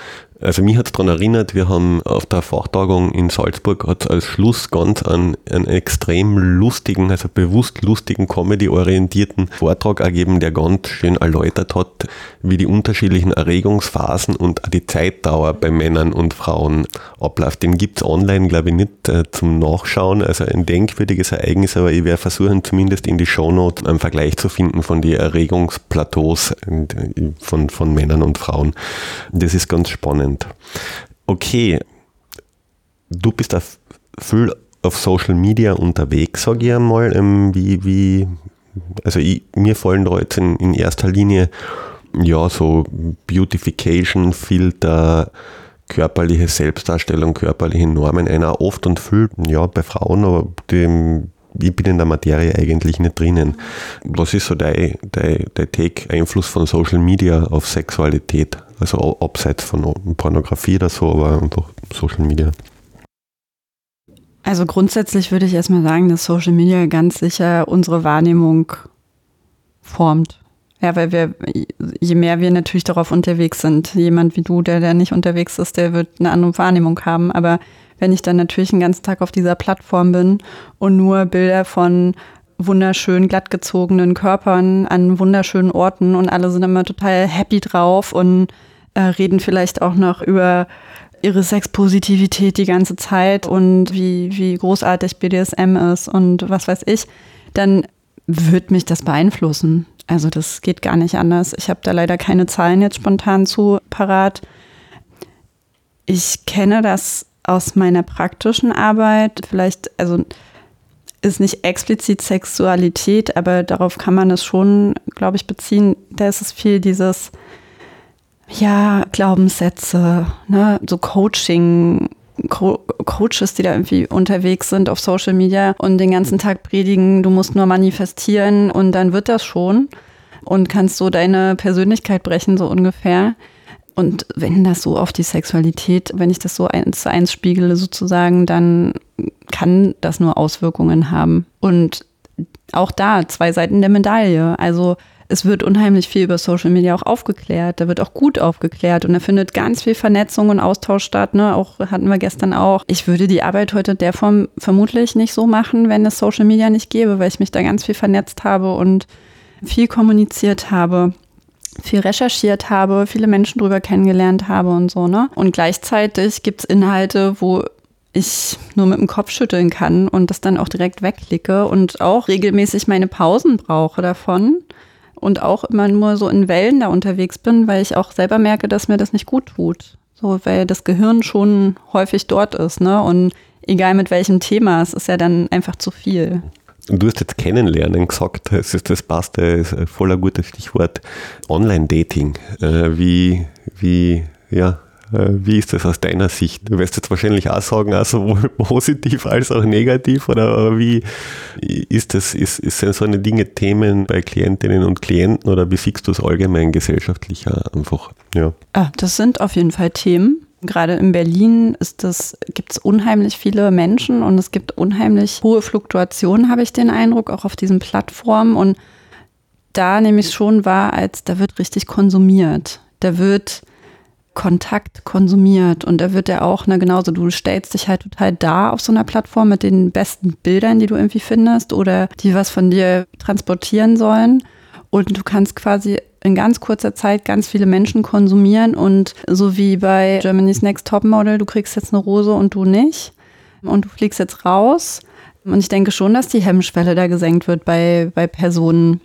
Also mich hat es daran erinnert, wir haben auf der Fachtagung in Salzburg hat als Schluss ganz einen, einen extrem lustigen, also bewusst lustigen, comedy-orientierten Vortrag ergeben, der ganz schön erläutert hat, wie die unterschiedlichen Erregungsphasen und auch die Zeitdauer bei Männern und Frauen abläuft. Den gibt es online, glaube ich, nicht äh, zum Nachschauen. Also ein denkwürdiges Ereignis, aber ich werde versuchen, zumindest in die Shownote einen Vergleich zu finden von den Erregungsplateaus äh, von, von Männern und Frauen. Das ist ganz spannend. Okay, du bist auf, viel auf Social Media unterwegs, sage ich einmal. Ähm, wie, wie, also ich, mir fallen da jetzt in, in erster Linie ja so Beautification, Filter, körperliche Selbstdarstellung, körperliche Normen einer oft und viel, ja, bei Frauen, aber dem, ich bin in der Materie eigentlich nicht drinnen. Was ist so dein, dein, dein Take, Einfluss von Social Media auf Sexualität? Also abseits von Pornografie oder so, aber einfach Social Media. Also grundsätzlich würde ich erstmal sagen, dass Social Media ganz sicher unsere Wahrnehmung formt. Ja, weil wir, je mehr wir natürlich darauf unterwegs sind, jemand wie du, der da nicht unterwegs ist, der wird eine andere Wahrnehmung haben. Aber wenn ich dann natürlich den ganzen Tag auf dieser Plattform bin und nur Bilder von wunderschön glattgezogenen Körpern an wunderschönen Orten und alle sind immer total happy drauf und äh, reden vielleicht auch noch über ihre Sexpositivität die ganze Zeit und wie, wie großartig BDSM ist und was weiß ich, dann wird mich das beeinflussen. Also das geht gar nicht anders. Ich habe da leider keine Zahlen jetzt spontan zu parat. Ich kenne das aus meiner praktischen Arbeit. Vielleicht, also ist nicht explizit Sexualität, aber darauf kann man es schon, glaube ich, beziehen. Da ist es viel dieses, ja, Glaubenssätze, ne, so Coaching, Co Coaches, die da irgendwie unterwegs sind auf Social Media und den ganzen Tag predigen, du musst nur manifestieren und dann wird das schon und kannst so deine Persönlichkeit brechen, so ungefähr. Und wenn das so auf die Sexualität, wenn ich das so eins zu eins spiegele sozusagen, dann kann das nur Auswirkungen haben. Und auch da zwei Seiten der Medaille. Also es wird unheimlich viel über Social Media auch aufgeklärt. Da wird auch gut aufgeklärt und da findet ganz viel Vernetzung und Austausch statt. Ne? Auch hatten wir gestern auch. Ich würde die Arbeit heute der Form vermutlich nicht so machen, wenn es Social Media nicht gäbe, weil ich mich da ganz viel vernetzt habe und viel kommuniziert habe viel recherchiert habe, viele Menschen drüber kennengelernt habe und so, ne? Und gleichzeitig gibt es Inhalte, wo ich nur mit dem Kopf schütteln kann und das dann auch direkt wegklicke und auch regelmäßig meine Pausen brauche davon und auch immer nur so in Wellen da unterwegs bin, weil ich auch selber merke, dass mir das nicht gut tut. So, weil das Gehirn schon häufig dort ist, ne? Und egal mit welchem Thema, es ist ja dann einfach zu viel. Du hast jetzt kennenlernen gesagt, das, ist, das passt, ist ein gutes Stichwort. Online-Dating. Äh, wie, wie, ja, äh, wie ist das aus deiner Sicht? Du wirst jetzt wahrscheinlich auch sagen, auch sowohl *laughs* positiv als auch negativ, oder wie ist das, ist, ist, sind so eine Dinge Themen bei Klientinnen und Klienten oder wie siehst du es allgemein gesellschaftlicher einfach? Ja. Ah, das sind auf jeden Fall Themen. Gerade in Berlin gibt es unheimlich viele Menschen und es gibt unheimlich hohe Fluktuationen, habe ich den Eindruck, auch auf diesen Plattformen. Und da nehme ich schon wahr, als da wird richtig konsumiert. Da wird Kontakt konsumiert und da wird er auch, ne, genauso, du stellst dich halt total da auf so einer Plattform mit den besten Bildern, die du irgendwie findest oder die was von dir transportieren sollen. Und du kannst quasi in ganz kurzer Zeit ganz viele Menschen konsumieren und so wie bei Germany's Next Topmodel, du kriegst jetzt eine Rose und du nicht und du fliegst jetzt raus. Und ich denke schon, dass die Hemmschwelle da gesenkt wird bei, bei Personen,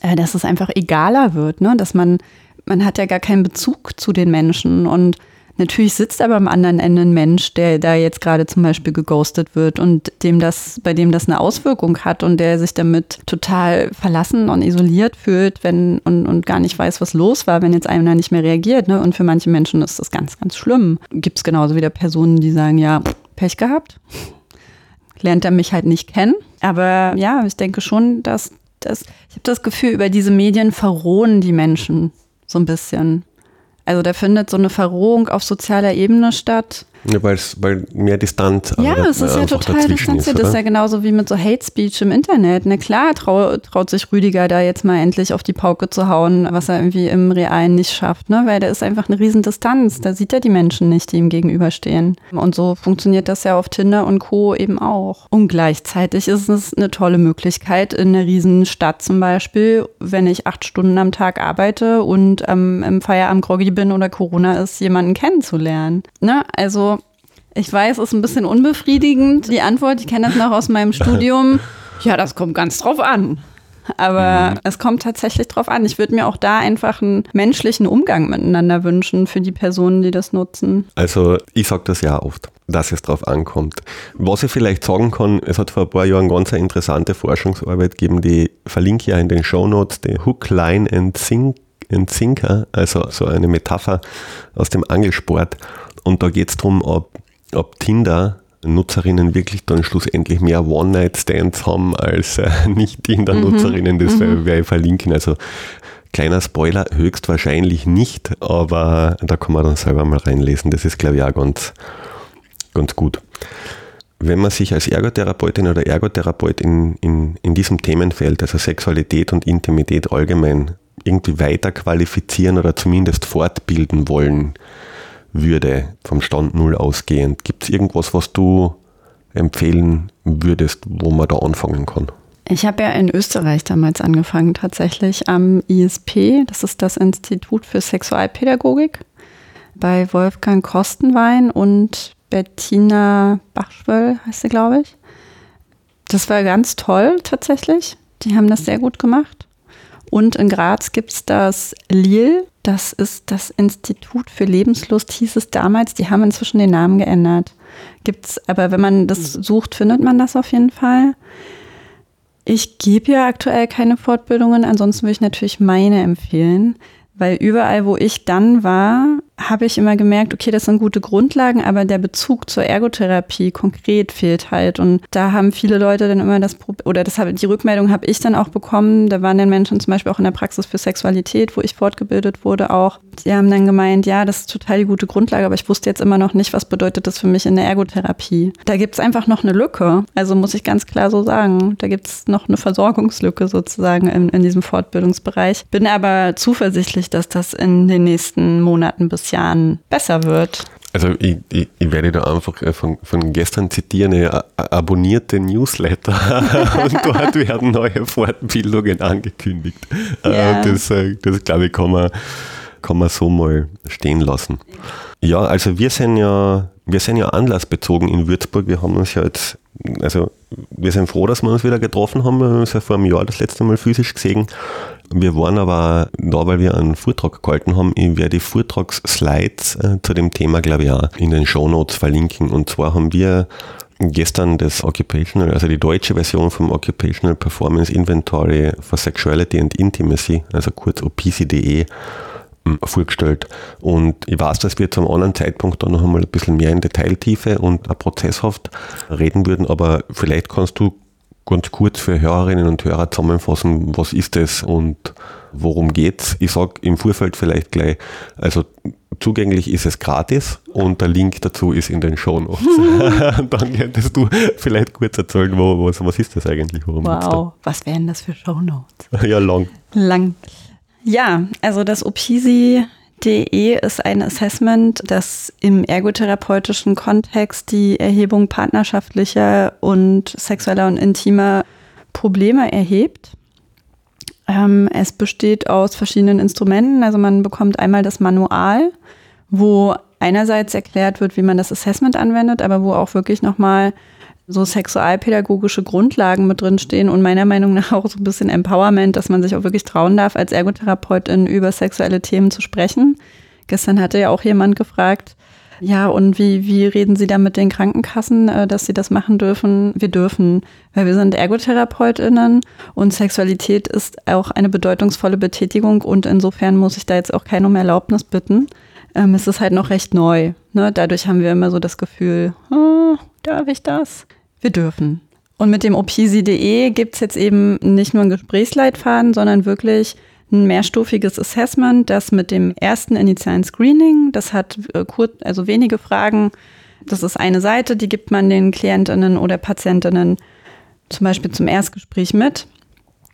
äh, dass es einfach egaler wird, ne? dass man man hat ja gar keinen Bezug zu den Menschen und Natürlich sitzt aber am anderen Ende ein Mensch, der da jetzt gerade zum Beispiel geghostet wird und dem das, bei dem das eine Auswirkung hat und der sich damit total verlassen und isoliert fühlt, wenn und, und gar nicht weiß, was los war, wenn jetzt einer nicht mehr reagiert. Ne? Und für manche Menschen ist das ganz, ganz schlimm. Gibt es genauso wieder Personen, die sagen, ja, Pech gehabt. Lernt er mich halt nicht kennen. Aber ja, ich denke schon, dass das, ich habe das Gefühl, über diese Medien verrohen die Menschen so ein bisschen. Also da findet so eine Verrohung auf sozialer Ebene statt. Ja, weil mehr Distanz Ja, es ist ja total distanziert. Das ist ja genauso wie mit so Hate Speech im Internet. Na klar trau, traut sich Rüdiger da jetzt mal endlich auf die Pauke zu hauen, was er irgendwie im Realen nicht schafft, ne? Weil da ist einfach eine Riesendistanz. Da sieht er die Menschen nicht, die ihm gegenüberstehen. Und so funktioniert das ja auf Tinder und Co. eben auch. Und gleichzeitig ist es eine tolle Möglichkeit, in einer Riesenstadt zum Beispiel, wenn ich acht Stunden am Tag arbeite und ähm, im Feierabend groggy bin oder Corona ist, jemanden kennenzulernen. Ne? Also ich weiß, es ist ein bisschen unbefriedigend, die Antwort. Ich kenne das noch aus meinem *laughs* Studium. Ja, das kommt ganz drauf an. Aber mhm. es kommt tatsächlich drauf an. Ich würde mir auch da einfach einen menschlichen Umgang miteinander wünschen für die Personen, die das nutzen. Also ich sage das ja oft, dass es drauf ankommt. Was ich vielleicht sagen kann, es hat vor ein paar Jahren ganz eine interessante Forschungsarbeit gegeben, die verlinke ich ja in den Show Notes, die Hook, Line and Sink Sinker, also so eine Metapher aus dem Angelsport. Und da geht es darum, ob ob Tinder-Nutzerinnen wirklich dann schlussendlich mehr One-Night-Stands haben als äh, *laughs* Nicht-Tinder-Nutzerinnen. Das mhm. werde ich verlinken. Also kleiner Spoiler, höchstwahrscheinlich nicht, aber da kann man dann selber mal reinlesen. Das ist, glaube ich, auch ganz, ganz gut. Wenn man sich als Ergotherapeutin oder Ergotherapeut in, in, in diesem Themenfeld, also Sexualität und Intimität allgemein, irgendwie weiter qualifizieren oder zumindest fortbilden wollen, würde, vom Stand Null ausgehend. Gibt es irgendwas, was du empfehlen würdest, wo man da anfangen kann? Ich habe ja in Österreich damals angefangen, tatsächlich am ISP, das ist das Institut für Sexualpädagogik, bei Wolfgang Kostenwein und Bettina Bachschwöll, heißt sie, glaube ich. Das war ganz toll tatsächlich. Die haben das sehr gut gemacht. Und in Graz gibt es das LIL, das ist das Institut für Lebenslust, hieß es damals. Die haben inzwischen den Namen geändert. Gibt's, aber wenn man das sucht, findet man das auf jeden Fall. Ich gebe ja aktuell keine Fortbildungen, ansonsten würde ich natürlich meine empfehlen, weil überall, wo ich dann war, habe ich immer gemerkt, okay, das sind gute Grundlagen, aber der Bezug zur Ergotherapie konkret fehlt halt. Und da haben viele Leute dann immer das Problem, oder das habe, die Rückmeldung habe ich dann auch bekommen. Da waren dann Menschen zum Beispiel auch in der Praxis für Sexualität, wo ich fortgebildet wurde, auch. Die haben dann gemeint, ja, das ist total die gute Grundlage, aber ich wusste jetzt immer noch nicht, was bedeutet das für mich in der Ergotherapie. Da gibt es einfach noch eine Lücke. Also muss ich ganz klar so sagen. Da gibt es noch eine Versorgungslücke sozusagen in, in diesem Fortbildungsbereich. Bin aber zuversichtlich, dass das in den nächsten Monaten bis Jahren besser wird. Also ich, ich, ich, werde da einfach äh, von, von gestern zitieren, eine abonnierte Newsletter *laughs* und dort werden neue Fortbildungen angekündigt. Yeah. Äh, das, äh, das glaube ich, kann man, kann man so mal stehen lassen. Ja, also wir sind ja, wir sind ja anlassbezogen in Würzburg. Wir haben uns ja jetzt, also wir sind froh, dass wir uns wieder getroffen haben. Wir haben uns ja vor einem Jahr das letzte Mal physisch gesehen. Wir waren aber da, weil wir einen Vortrag gehalten haben. Ich werde die Vortragsslides äh, zu dem Thema, glaube ich, auch in den Show Notes verlinken. Und zwar haben wir gestern das Occupational, also die deutsche Version vom Occupational Performance Inventory for Sexuality and Intimacy, also kurz OPCDE, ähm, vorgestellt. Und ich weiß, dass wir zum anderen Zeitpunkt dann noch einmal ein bisschen mehr in Detailtiefe und prozesshaft reden würden, aber vielleicht kannst du ganz kurz für Hörerinnen und Hörer zusammenfassen, was ist das und worum geht's? Ich sage im Vorfeld vielleicht gleich, also zugänglich ist es gratis und der Link dazu ist in den Show Notes. *laughs* *laughs* Dann könntest du vielleicht kurz erzählen, wo, was, was ist das eigentlich? Worum wow, was wären das für Show Notes? *laughs* ja, lang. Lang. Ja, also das OPSI DE ist ein Assessment, das im ergotherapeutischen Kontext die Erhebung partnerschaftlicher und sexueller und intimer Probleme erhebt. Ähm, es besteht aus verschiedenen Instrumenten. Also man bekommt einmal das Manual, wo einerseits erklärt wird, wie man das Assessment anwendet, aber wo auch wirklich nochmal so sexualpädagogische Grundlagen mit drin stehen und meiner Meinung nach auch so ein bisschen Empowerment, dass man sich auch wirklich trauen darf, als Ergotherapeutin über sexuelle Themen zu sprechen. Gestern hatte ja auch jemand gefragt, ja, und wie, wie reden Sie da mit den Krankenkassen, äh, dass Sie das machen dürfen? Wir dürfen, weil wir sind ErgotherapeutInnen und Sexualität ist auch eine bedeutungsvolle Betätigung und insofern muss ich da jetzt auch keine um Erlaubnis bitten. Ähm, es ist halt noch recht neu. Ne? Dadurch haben wir immer so das Gefühl, oh, darf ich das? Wir dürfen. Und mit dem opisi.de gibt es jetzt eben nicht nur einen Gesprächsleitfaden, sondern wirklich ein mehrstufiges Assessment, das mit dem ersten initialen Screening, das hat äh, kurz, also wenige Fragen, Das ist eine Seite, die gibt man den Klientinnen oder Patientinnen zum Beispiel zum Erstgespräch mit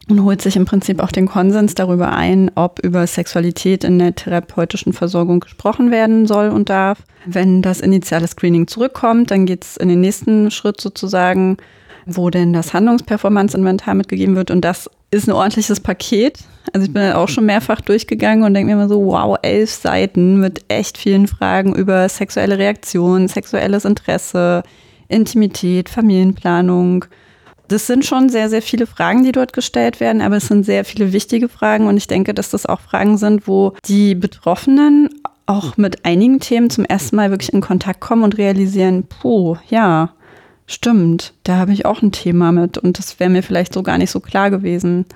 und holt sich im Prinzip auch den Konsens darüber ein, ob über Sexualität in der therapeutischen Versorgung gesprochen werden soll und darf. Wenn das initiale Screening zurückkommt, dann geht es in den nächsten Schritt sozusagen, wo denn das Handlungsperformance-Inventar mitgegeben wird. Und das ist ein ordentliches Paket. Also ich bin halt auch schon mehrfach durchgegangen und denke mir immer so, wow, elf Seiten mit echt vielen Fragen über sexuelle Reaktion, sexuelles Interesse, Intimität, Familienplanung, das sind schon sehr, sehr viele Fragen, die dort gestellt werden, aber es sind sehr viele wichtige Fragen und ich denke, dass das auch Fragen sind, wo die Betroffenen auch mit einigen Themen zum ersten Mal wirklich in Kontakt kommen und realisieren, puh, ja, stimmt, da habe ich auch ein Thema mit und das wäre mir vielleicht so gar nicht so klar gewesen.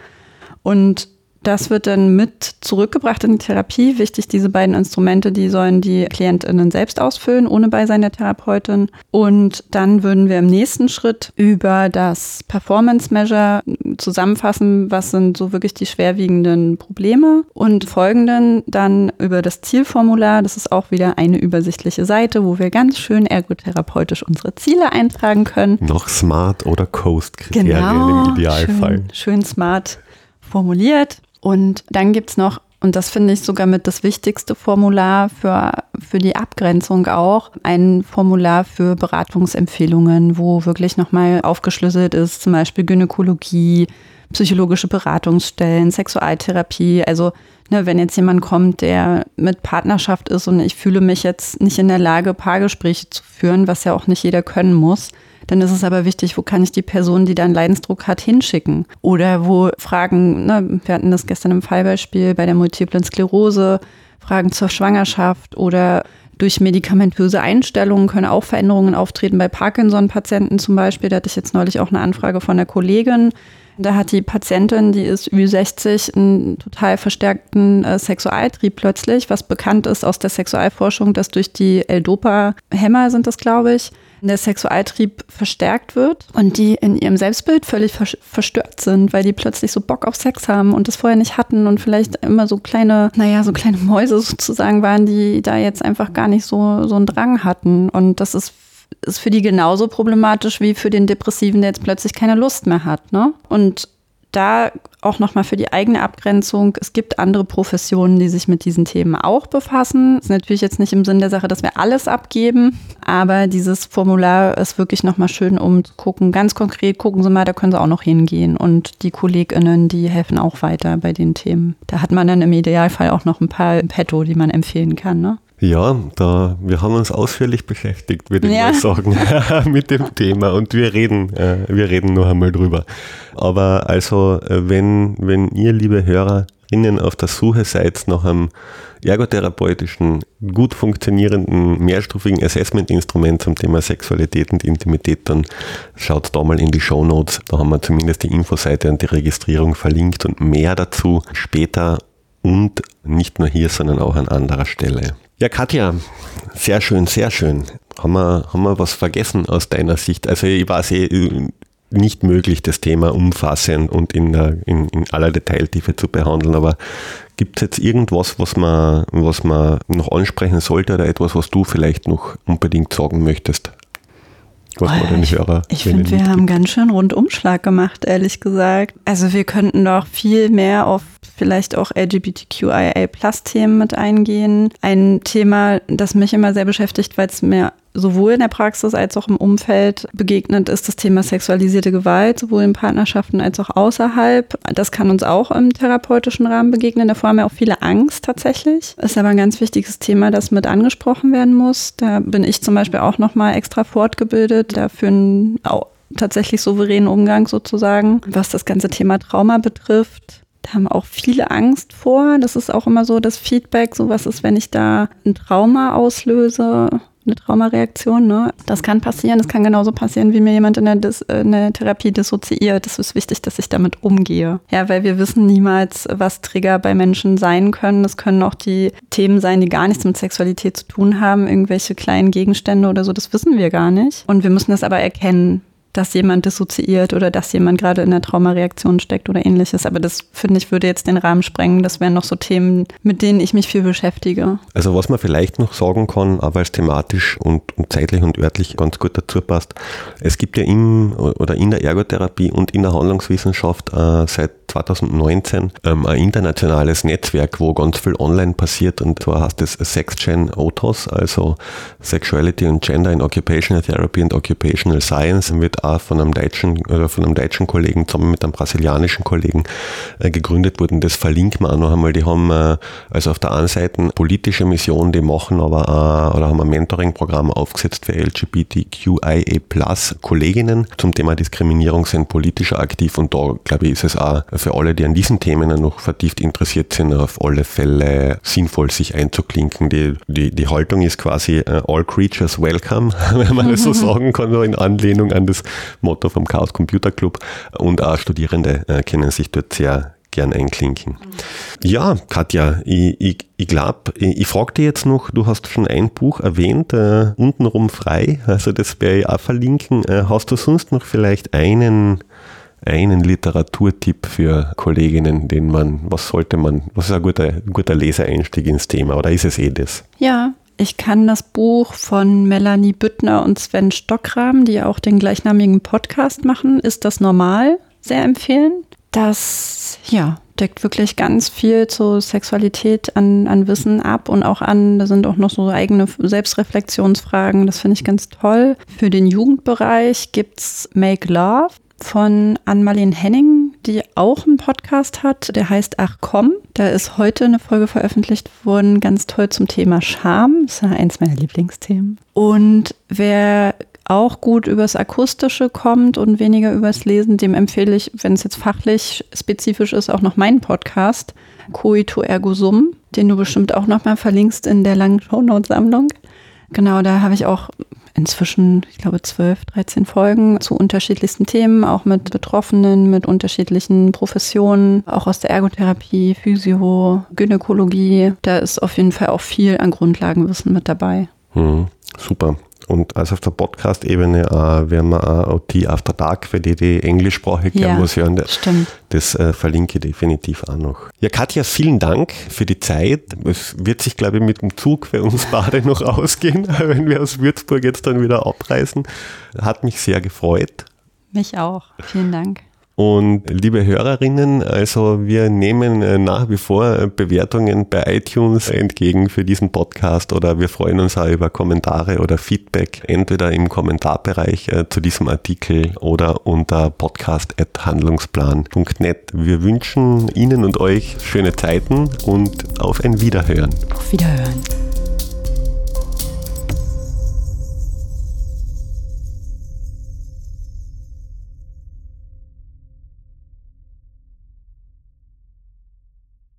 Und das wird dann mit zurückgebracht in die Therapie. Wichtig, diese beiden Instrumente, die sollen die KlientInnen selbst ausfüllen, ohne Beisein der Therapeutin. Und dann würden wir im nächsten Schritt über das Performance Measure zusammenfassen, was sind so wirklich die schwerwiegenden Probleme und folgenden dann über das Zielformular. Das ist auch wieder eine übersichtliche Seite, wo wir ganz schön ergotherapeutisch unsere Ziele eintragen können. Noch Smart oder Coast-Kriterien genau, im Idealfall. Schön, schön smart formuliert. Und dann gibt es noch, und das finde ich sogar mit das wichtigste Formular für, für die Abgrenzung auch, ein Formular für Beratungsempfehlungen, wo wirklich nochmal aufgeschlüsselt ist, zum Beispiel Gynäkologie, psychologische Beratungsstellen, Sexualtherapie. Also ne, wenn jetzt jemand kommt, der mit Partnerschaft ist und ich fühle mich jetzt nicht in der Lage, Paargespräche zu führen, was ja auch nicht jeder können muss, dann ist es aber wichtig, wo kann ich die Person, die da einen Leidensdruck hat, hinschicken? Oder wo Fragen, ne, wir hatten das gestern im Fallbeispiel bei der multiplen Sklerose, Fragen zur Schwangerschaft oder durch medikamentöse Einstellungen können auch Veränderungen auftreten. Bei Parkinson-Patienten zum Beispiel, da hatte ich jetzt neulich auch eine Anfrage von der Kollegin. Da hat die Patientin, die ist Ü60, einen total verstärkten äh, Sexualtrieb plötzlich, was bekannt ist aus der Sexualforschung, dass durch die L-Dopa-Hämmer sind das, glaube ich, der Sexualtrieb verstärkt wird und die in ihrem Selbstbild völlig verstört sind, weil die plötzlich so Bock auf Sex haben und das vorher nicht hatten und vielleicht immer so kleine, naja, so kleine Mäuse *laughs* sozusagen waren, die da jetzt einfach gar nicht so, so einen Drang hatten. Und das ist ist für die genauso problematisch wie für den Depressiven, der jetzt plötzlich keine Lust mehr hat. Ne? Und da auch nochmal für die eigene Abgrenzung. Es gibt andere Professionen, die sich mit diesen Themen auch befassen. Ist natürlich jetzt nicht im Sinn der Sache, dass wir alles abgeben, aber dieses Formular ist wirklich nochmal schön, um zu gucken, ganz konkret gucken Sie mal, da können Sie auch noch hingehen. Und die KollegInnen, die helfen auch weiter bei den Themen. Da hat man dann im Idealfall auch noch ein paar Petto, die man empfehlen kann. Ne? Ja, da, wir haben uns ausführlich beschäftigt, würde ich ja. mal sagen, *laughs* mit dem Thema und wir reden, äh, wir reden noch einmal drüber. Aber also, äh, wenn, wenn ihr, liebe Hörerinnen, auf der Suche seid nach einem ergotherapeutischen, gut funktionierenden, mehrstufigen Assessment-Instrument zum Thema Sexualität und Intimität, dann schaut da mal in die Show Notes. Da haben wir zumindest die Infoseite und die Registrierung verlinkt und mehr dazu später und nicht nur hier, sondern auch an anderer Stelle. Ja, Katja, sehr schön, sehr schön. Haben wir, haben wir was vergessen aus deiner Sicht? Also ich weiß eh nicht möglich, das Thema umfassend und in, in, in aller Detailtiefe zu behandeln, aber gibt es jetzt irgendwas, was man, was man noch ansprechen sollte oder etwas, was du vielleicht noch unbedingt sagen möchtest? Was oh, Hörer ich, ich finde, wir haben ganz schön Rundumschlag gemacht, ehrlich gesagt. Also wir könnten doch viel mehr auf vielleicht auch LGBTQIA-Plus-Themen mit eingehen. Ein Thema, das mich immer sehr beschäftigt, weil es mir sowohl in der Praxis als auch im Umfeld begegnet, ist das Thema sexualisierte Gewalt, sowohl in Partnerschaften als auch außerhalb. Das kann uns auch im therapeutischen Rahmen begegnen. Davor haben wir auch viele Angst tatsächlich. Ist aber ein ganz wichtiges Thema, das mit angesprochen werden muss. Da bin ich zum Beispiel auch nochmal extra fortgebildet, dafür einen tatsächlich souveränen Umgang sozusagen, was das ganze Thema Trauma betrifft. Da haben auch viele Angst vor. Das ist auch immer so das Feedback, so was ist, wenn ich da ein Trauma auslöse, eine Traumareaktion. Ne? Das kann passieren. Das kann genauso passieren, wie mir jemand in der, Dis äh, in der Therapie dissoziiert. Es ist wichtig, dass ich damit umgehe. Ja, weil wir wissen niemals, was Trigger bei Menschen sein können. Es können auch die Themen sein, die gar nichts mit Sexualität zu tun haben, irgendwelche kleinen Gegenstände oder so. Das wissen wir gar nicht. Und wir müssen das aber erkennen dass jemand dissoziiert oder dass jemand gerade in der Traumareaktion steckt oder ähnliches. Aber das, finde ich, würde jetzt den Rahmen sprengen. Das wären noch so Themen, mit denen ich mich viel beschäftige. Also was man vielleicht noch sagen kann, aber es thematisch und, und zeitlich und örtlich ganz gut dazu passt, es gibt ja im oder in der Ergotherapie und in der Handlungswissenschaft äh, seit 2019 ähm, ein internationales Netzwerk, wo ganz viel online passiert und zwar heißt es SexGen OTOS, also Sexuality and Gender in Occupational Therapy and Occupational Science, wird auch von einem deutschen oder von einem deutschen Kollegen zusammen mit einem brasilianischen Kollegen äh, gegründet worden. Das verlinken wir auch noch einmal. Die haben äh, also auf der einen Seite politische Mission, die machen aber auch, oder haben ein Mentoring-Programm aufgesetzt für LGBTQIA Kolleginnen zum Thema Diskriminierung sind politisch aktiv und da glaube ich ist es auch für alle, die an diesen Themen noch vertieft interessiert sind, auf alle Fälle sinnvoll, sich einzuklinken. Die, die, die Haltung ist quasi uh, all creatures welcome, *laughs* wenn man das so *laughs* sagen kann, in Anlehnung an das Motto vom Chaos Computer Club. Und auch Studierende uh, können sich dort sehr gern einklinken. Ja, Katja, ich, ich, ich glaube, ich, ich frage dich jetzt noch, du hast schon ein Buch erwähnt, äh, untenrum frei, also das werde ich auch verlinken. Äh, hast du sonst noch vielleicht einen einen Literaturtipp für Kolleginnen, den man, was sollte man, was ist ein guter, guter Leseeinstieg ins Thema oder ist es eh das? Ja, ich kann das Buch von Melanie Büttner und Sven Stockram, die auch den gleichnamigen Podcast machen, ist das normal, sehr empfehlen. Das, ja, deckt wirklich ganz viel zur Sexualität an, an Wissen ab und auch an, da sind auch noch so eigene Selbstreflexionsfragen, das finde ich ganz toll. Für den Jugendbereich gibt es Make Love von Ann-Marlene Henning, die auch einen Podcast hat, der heißt Ach komm. Da ist heute eine Folge veröffentlicht worden, ganz toll zum Thema Scham. Das ist ja eins meiner Lieblingsthemen. Und wer auch gut übers Akustische kommt und weniger übers Lesen, dem empfehle ich, wenn es jetzt fachlich spezifisch ist, auch noch meinen Podcast, Coito Ergo Sum, den du bestimmt auch nochmal verlinkst in der langen Shownote-Sammlung. Genau, da habe ich auch inzwischen, ich glaube, 12, 13 Folgen zu unterschiedlichsten Themen, auch mit Betroffenen, mit unterschiedlichen Professionen, auch aus der Ergotherapie, Physio, Gynäkologie. Da ist auf jeden Fall auch viel an Grundlagenwissen mit dabei. Hm, super. Und also auf der Podcast-Ebene äh, werden wir auch OT After Dark, für die, die englischsprachig ja, muss hören. Das, stimmt. das äh, verlinke ich definitiv auch noch. Ja, Katja, vielen Dank für die Zeit. Es wird sich, glaube ich, mit dem Zug für uns beide noch *laughs* ausgehen, wenn wir aus Würzburg jetzt dann wieder abreisen. Hat mich sehr gefreut. Mich auch. Vielen Dank. Und liebe Hörerinnen, also wir nehmen äh, nach wie vor äh, Bewertungen bei iTunes entgegen für diesen Podcast oder wir freuen uns auch über Kommentare oder Feedback, entweder im Kommentarbereich äh, zu diesem Artikel oder unter podcast.handlungsplan.net. Wir wünschen Ihnen und euch schöne Zeiten und auf ein Wiederhören. Auf Wiederhören.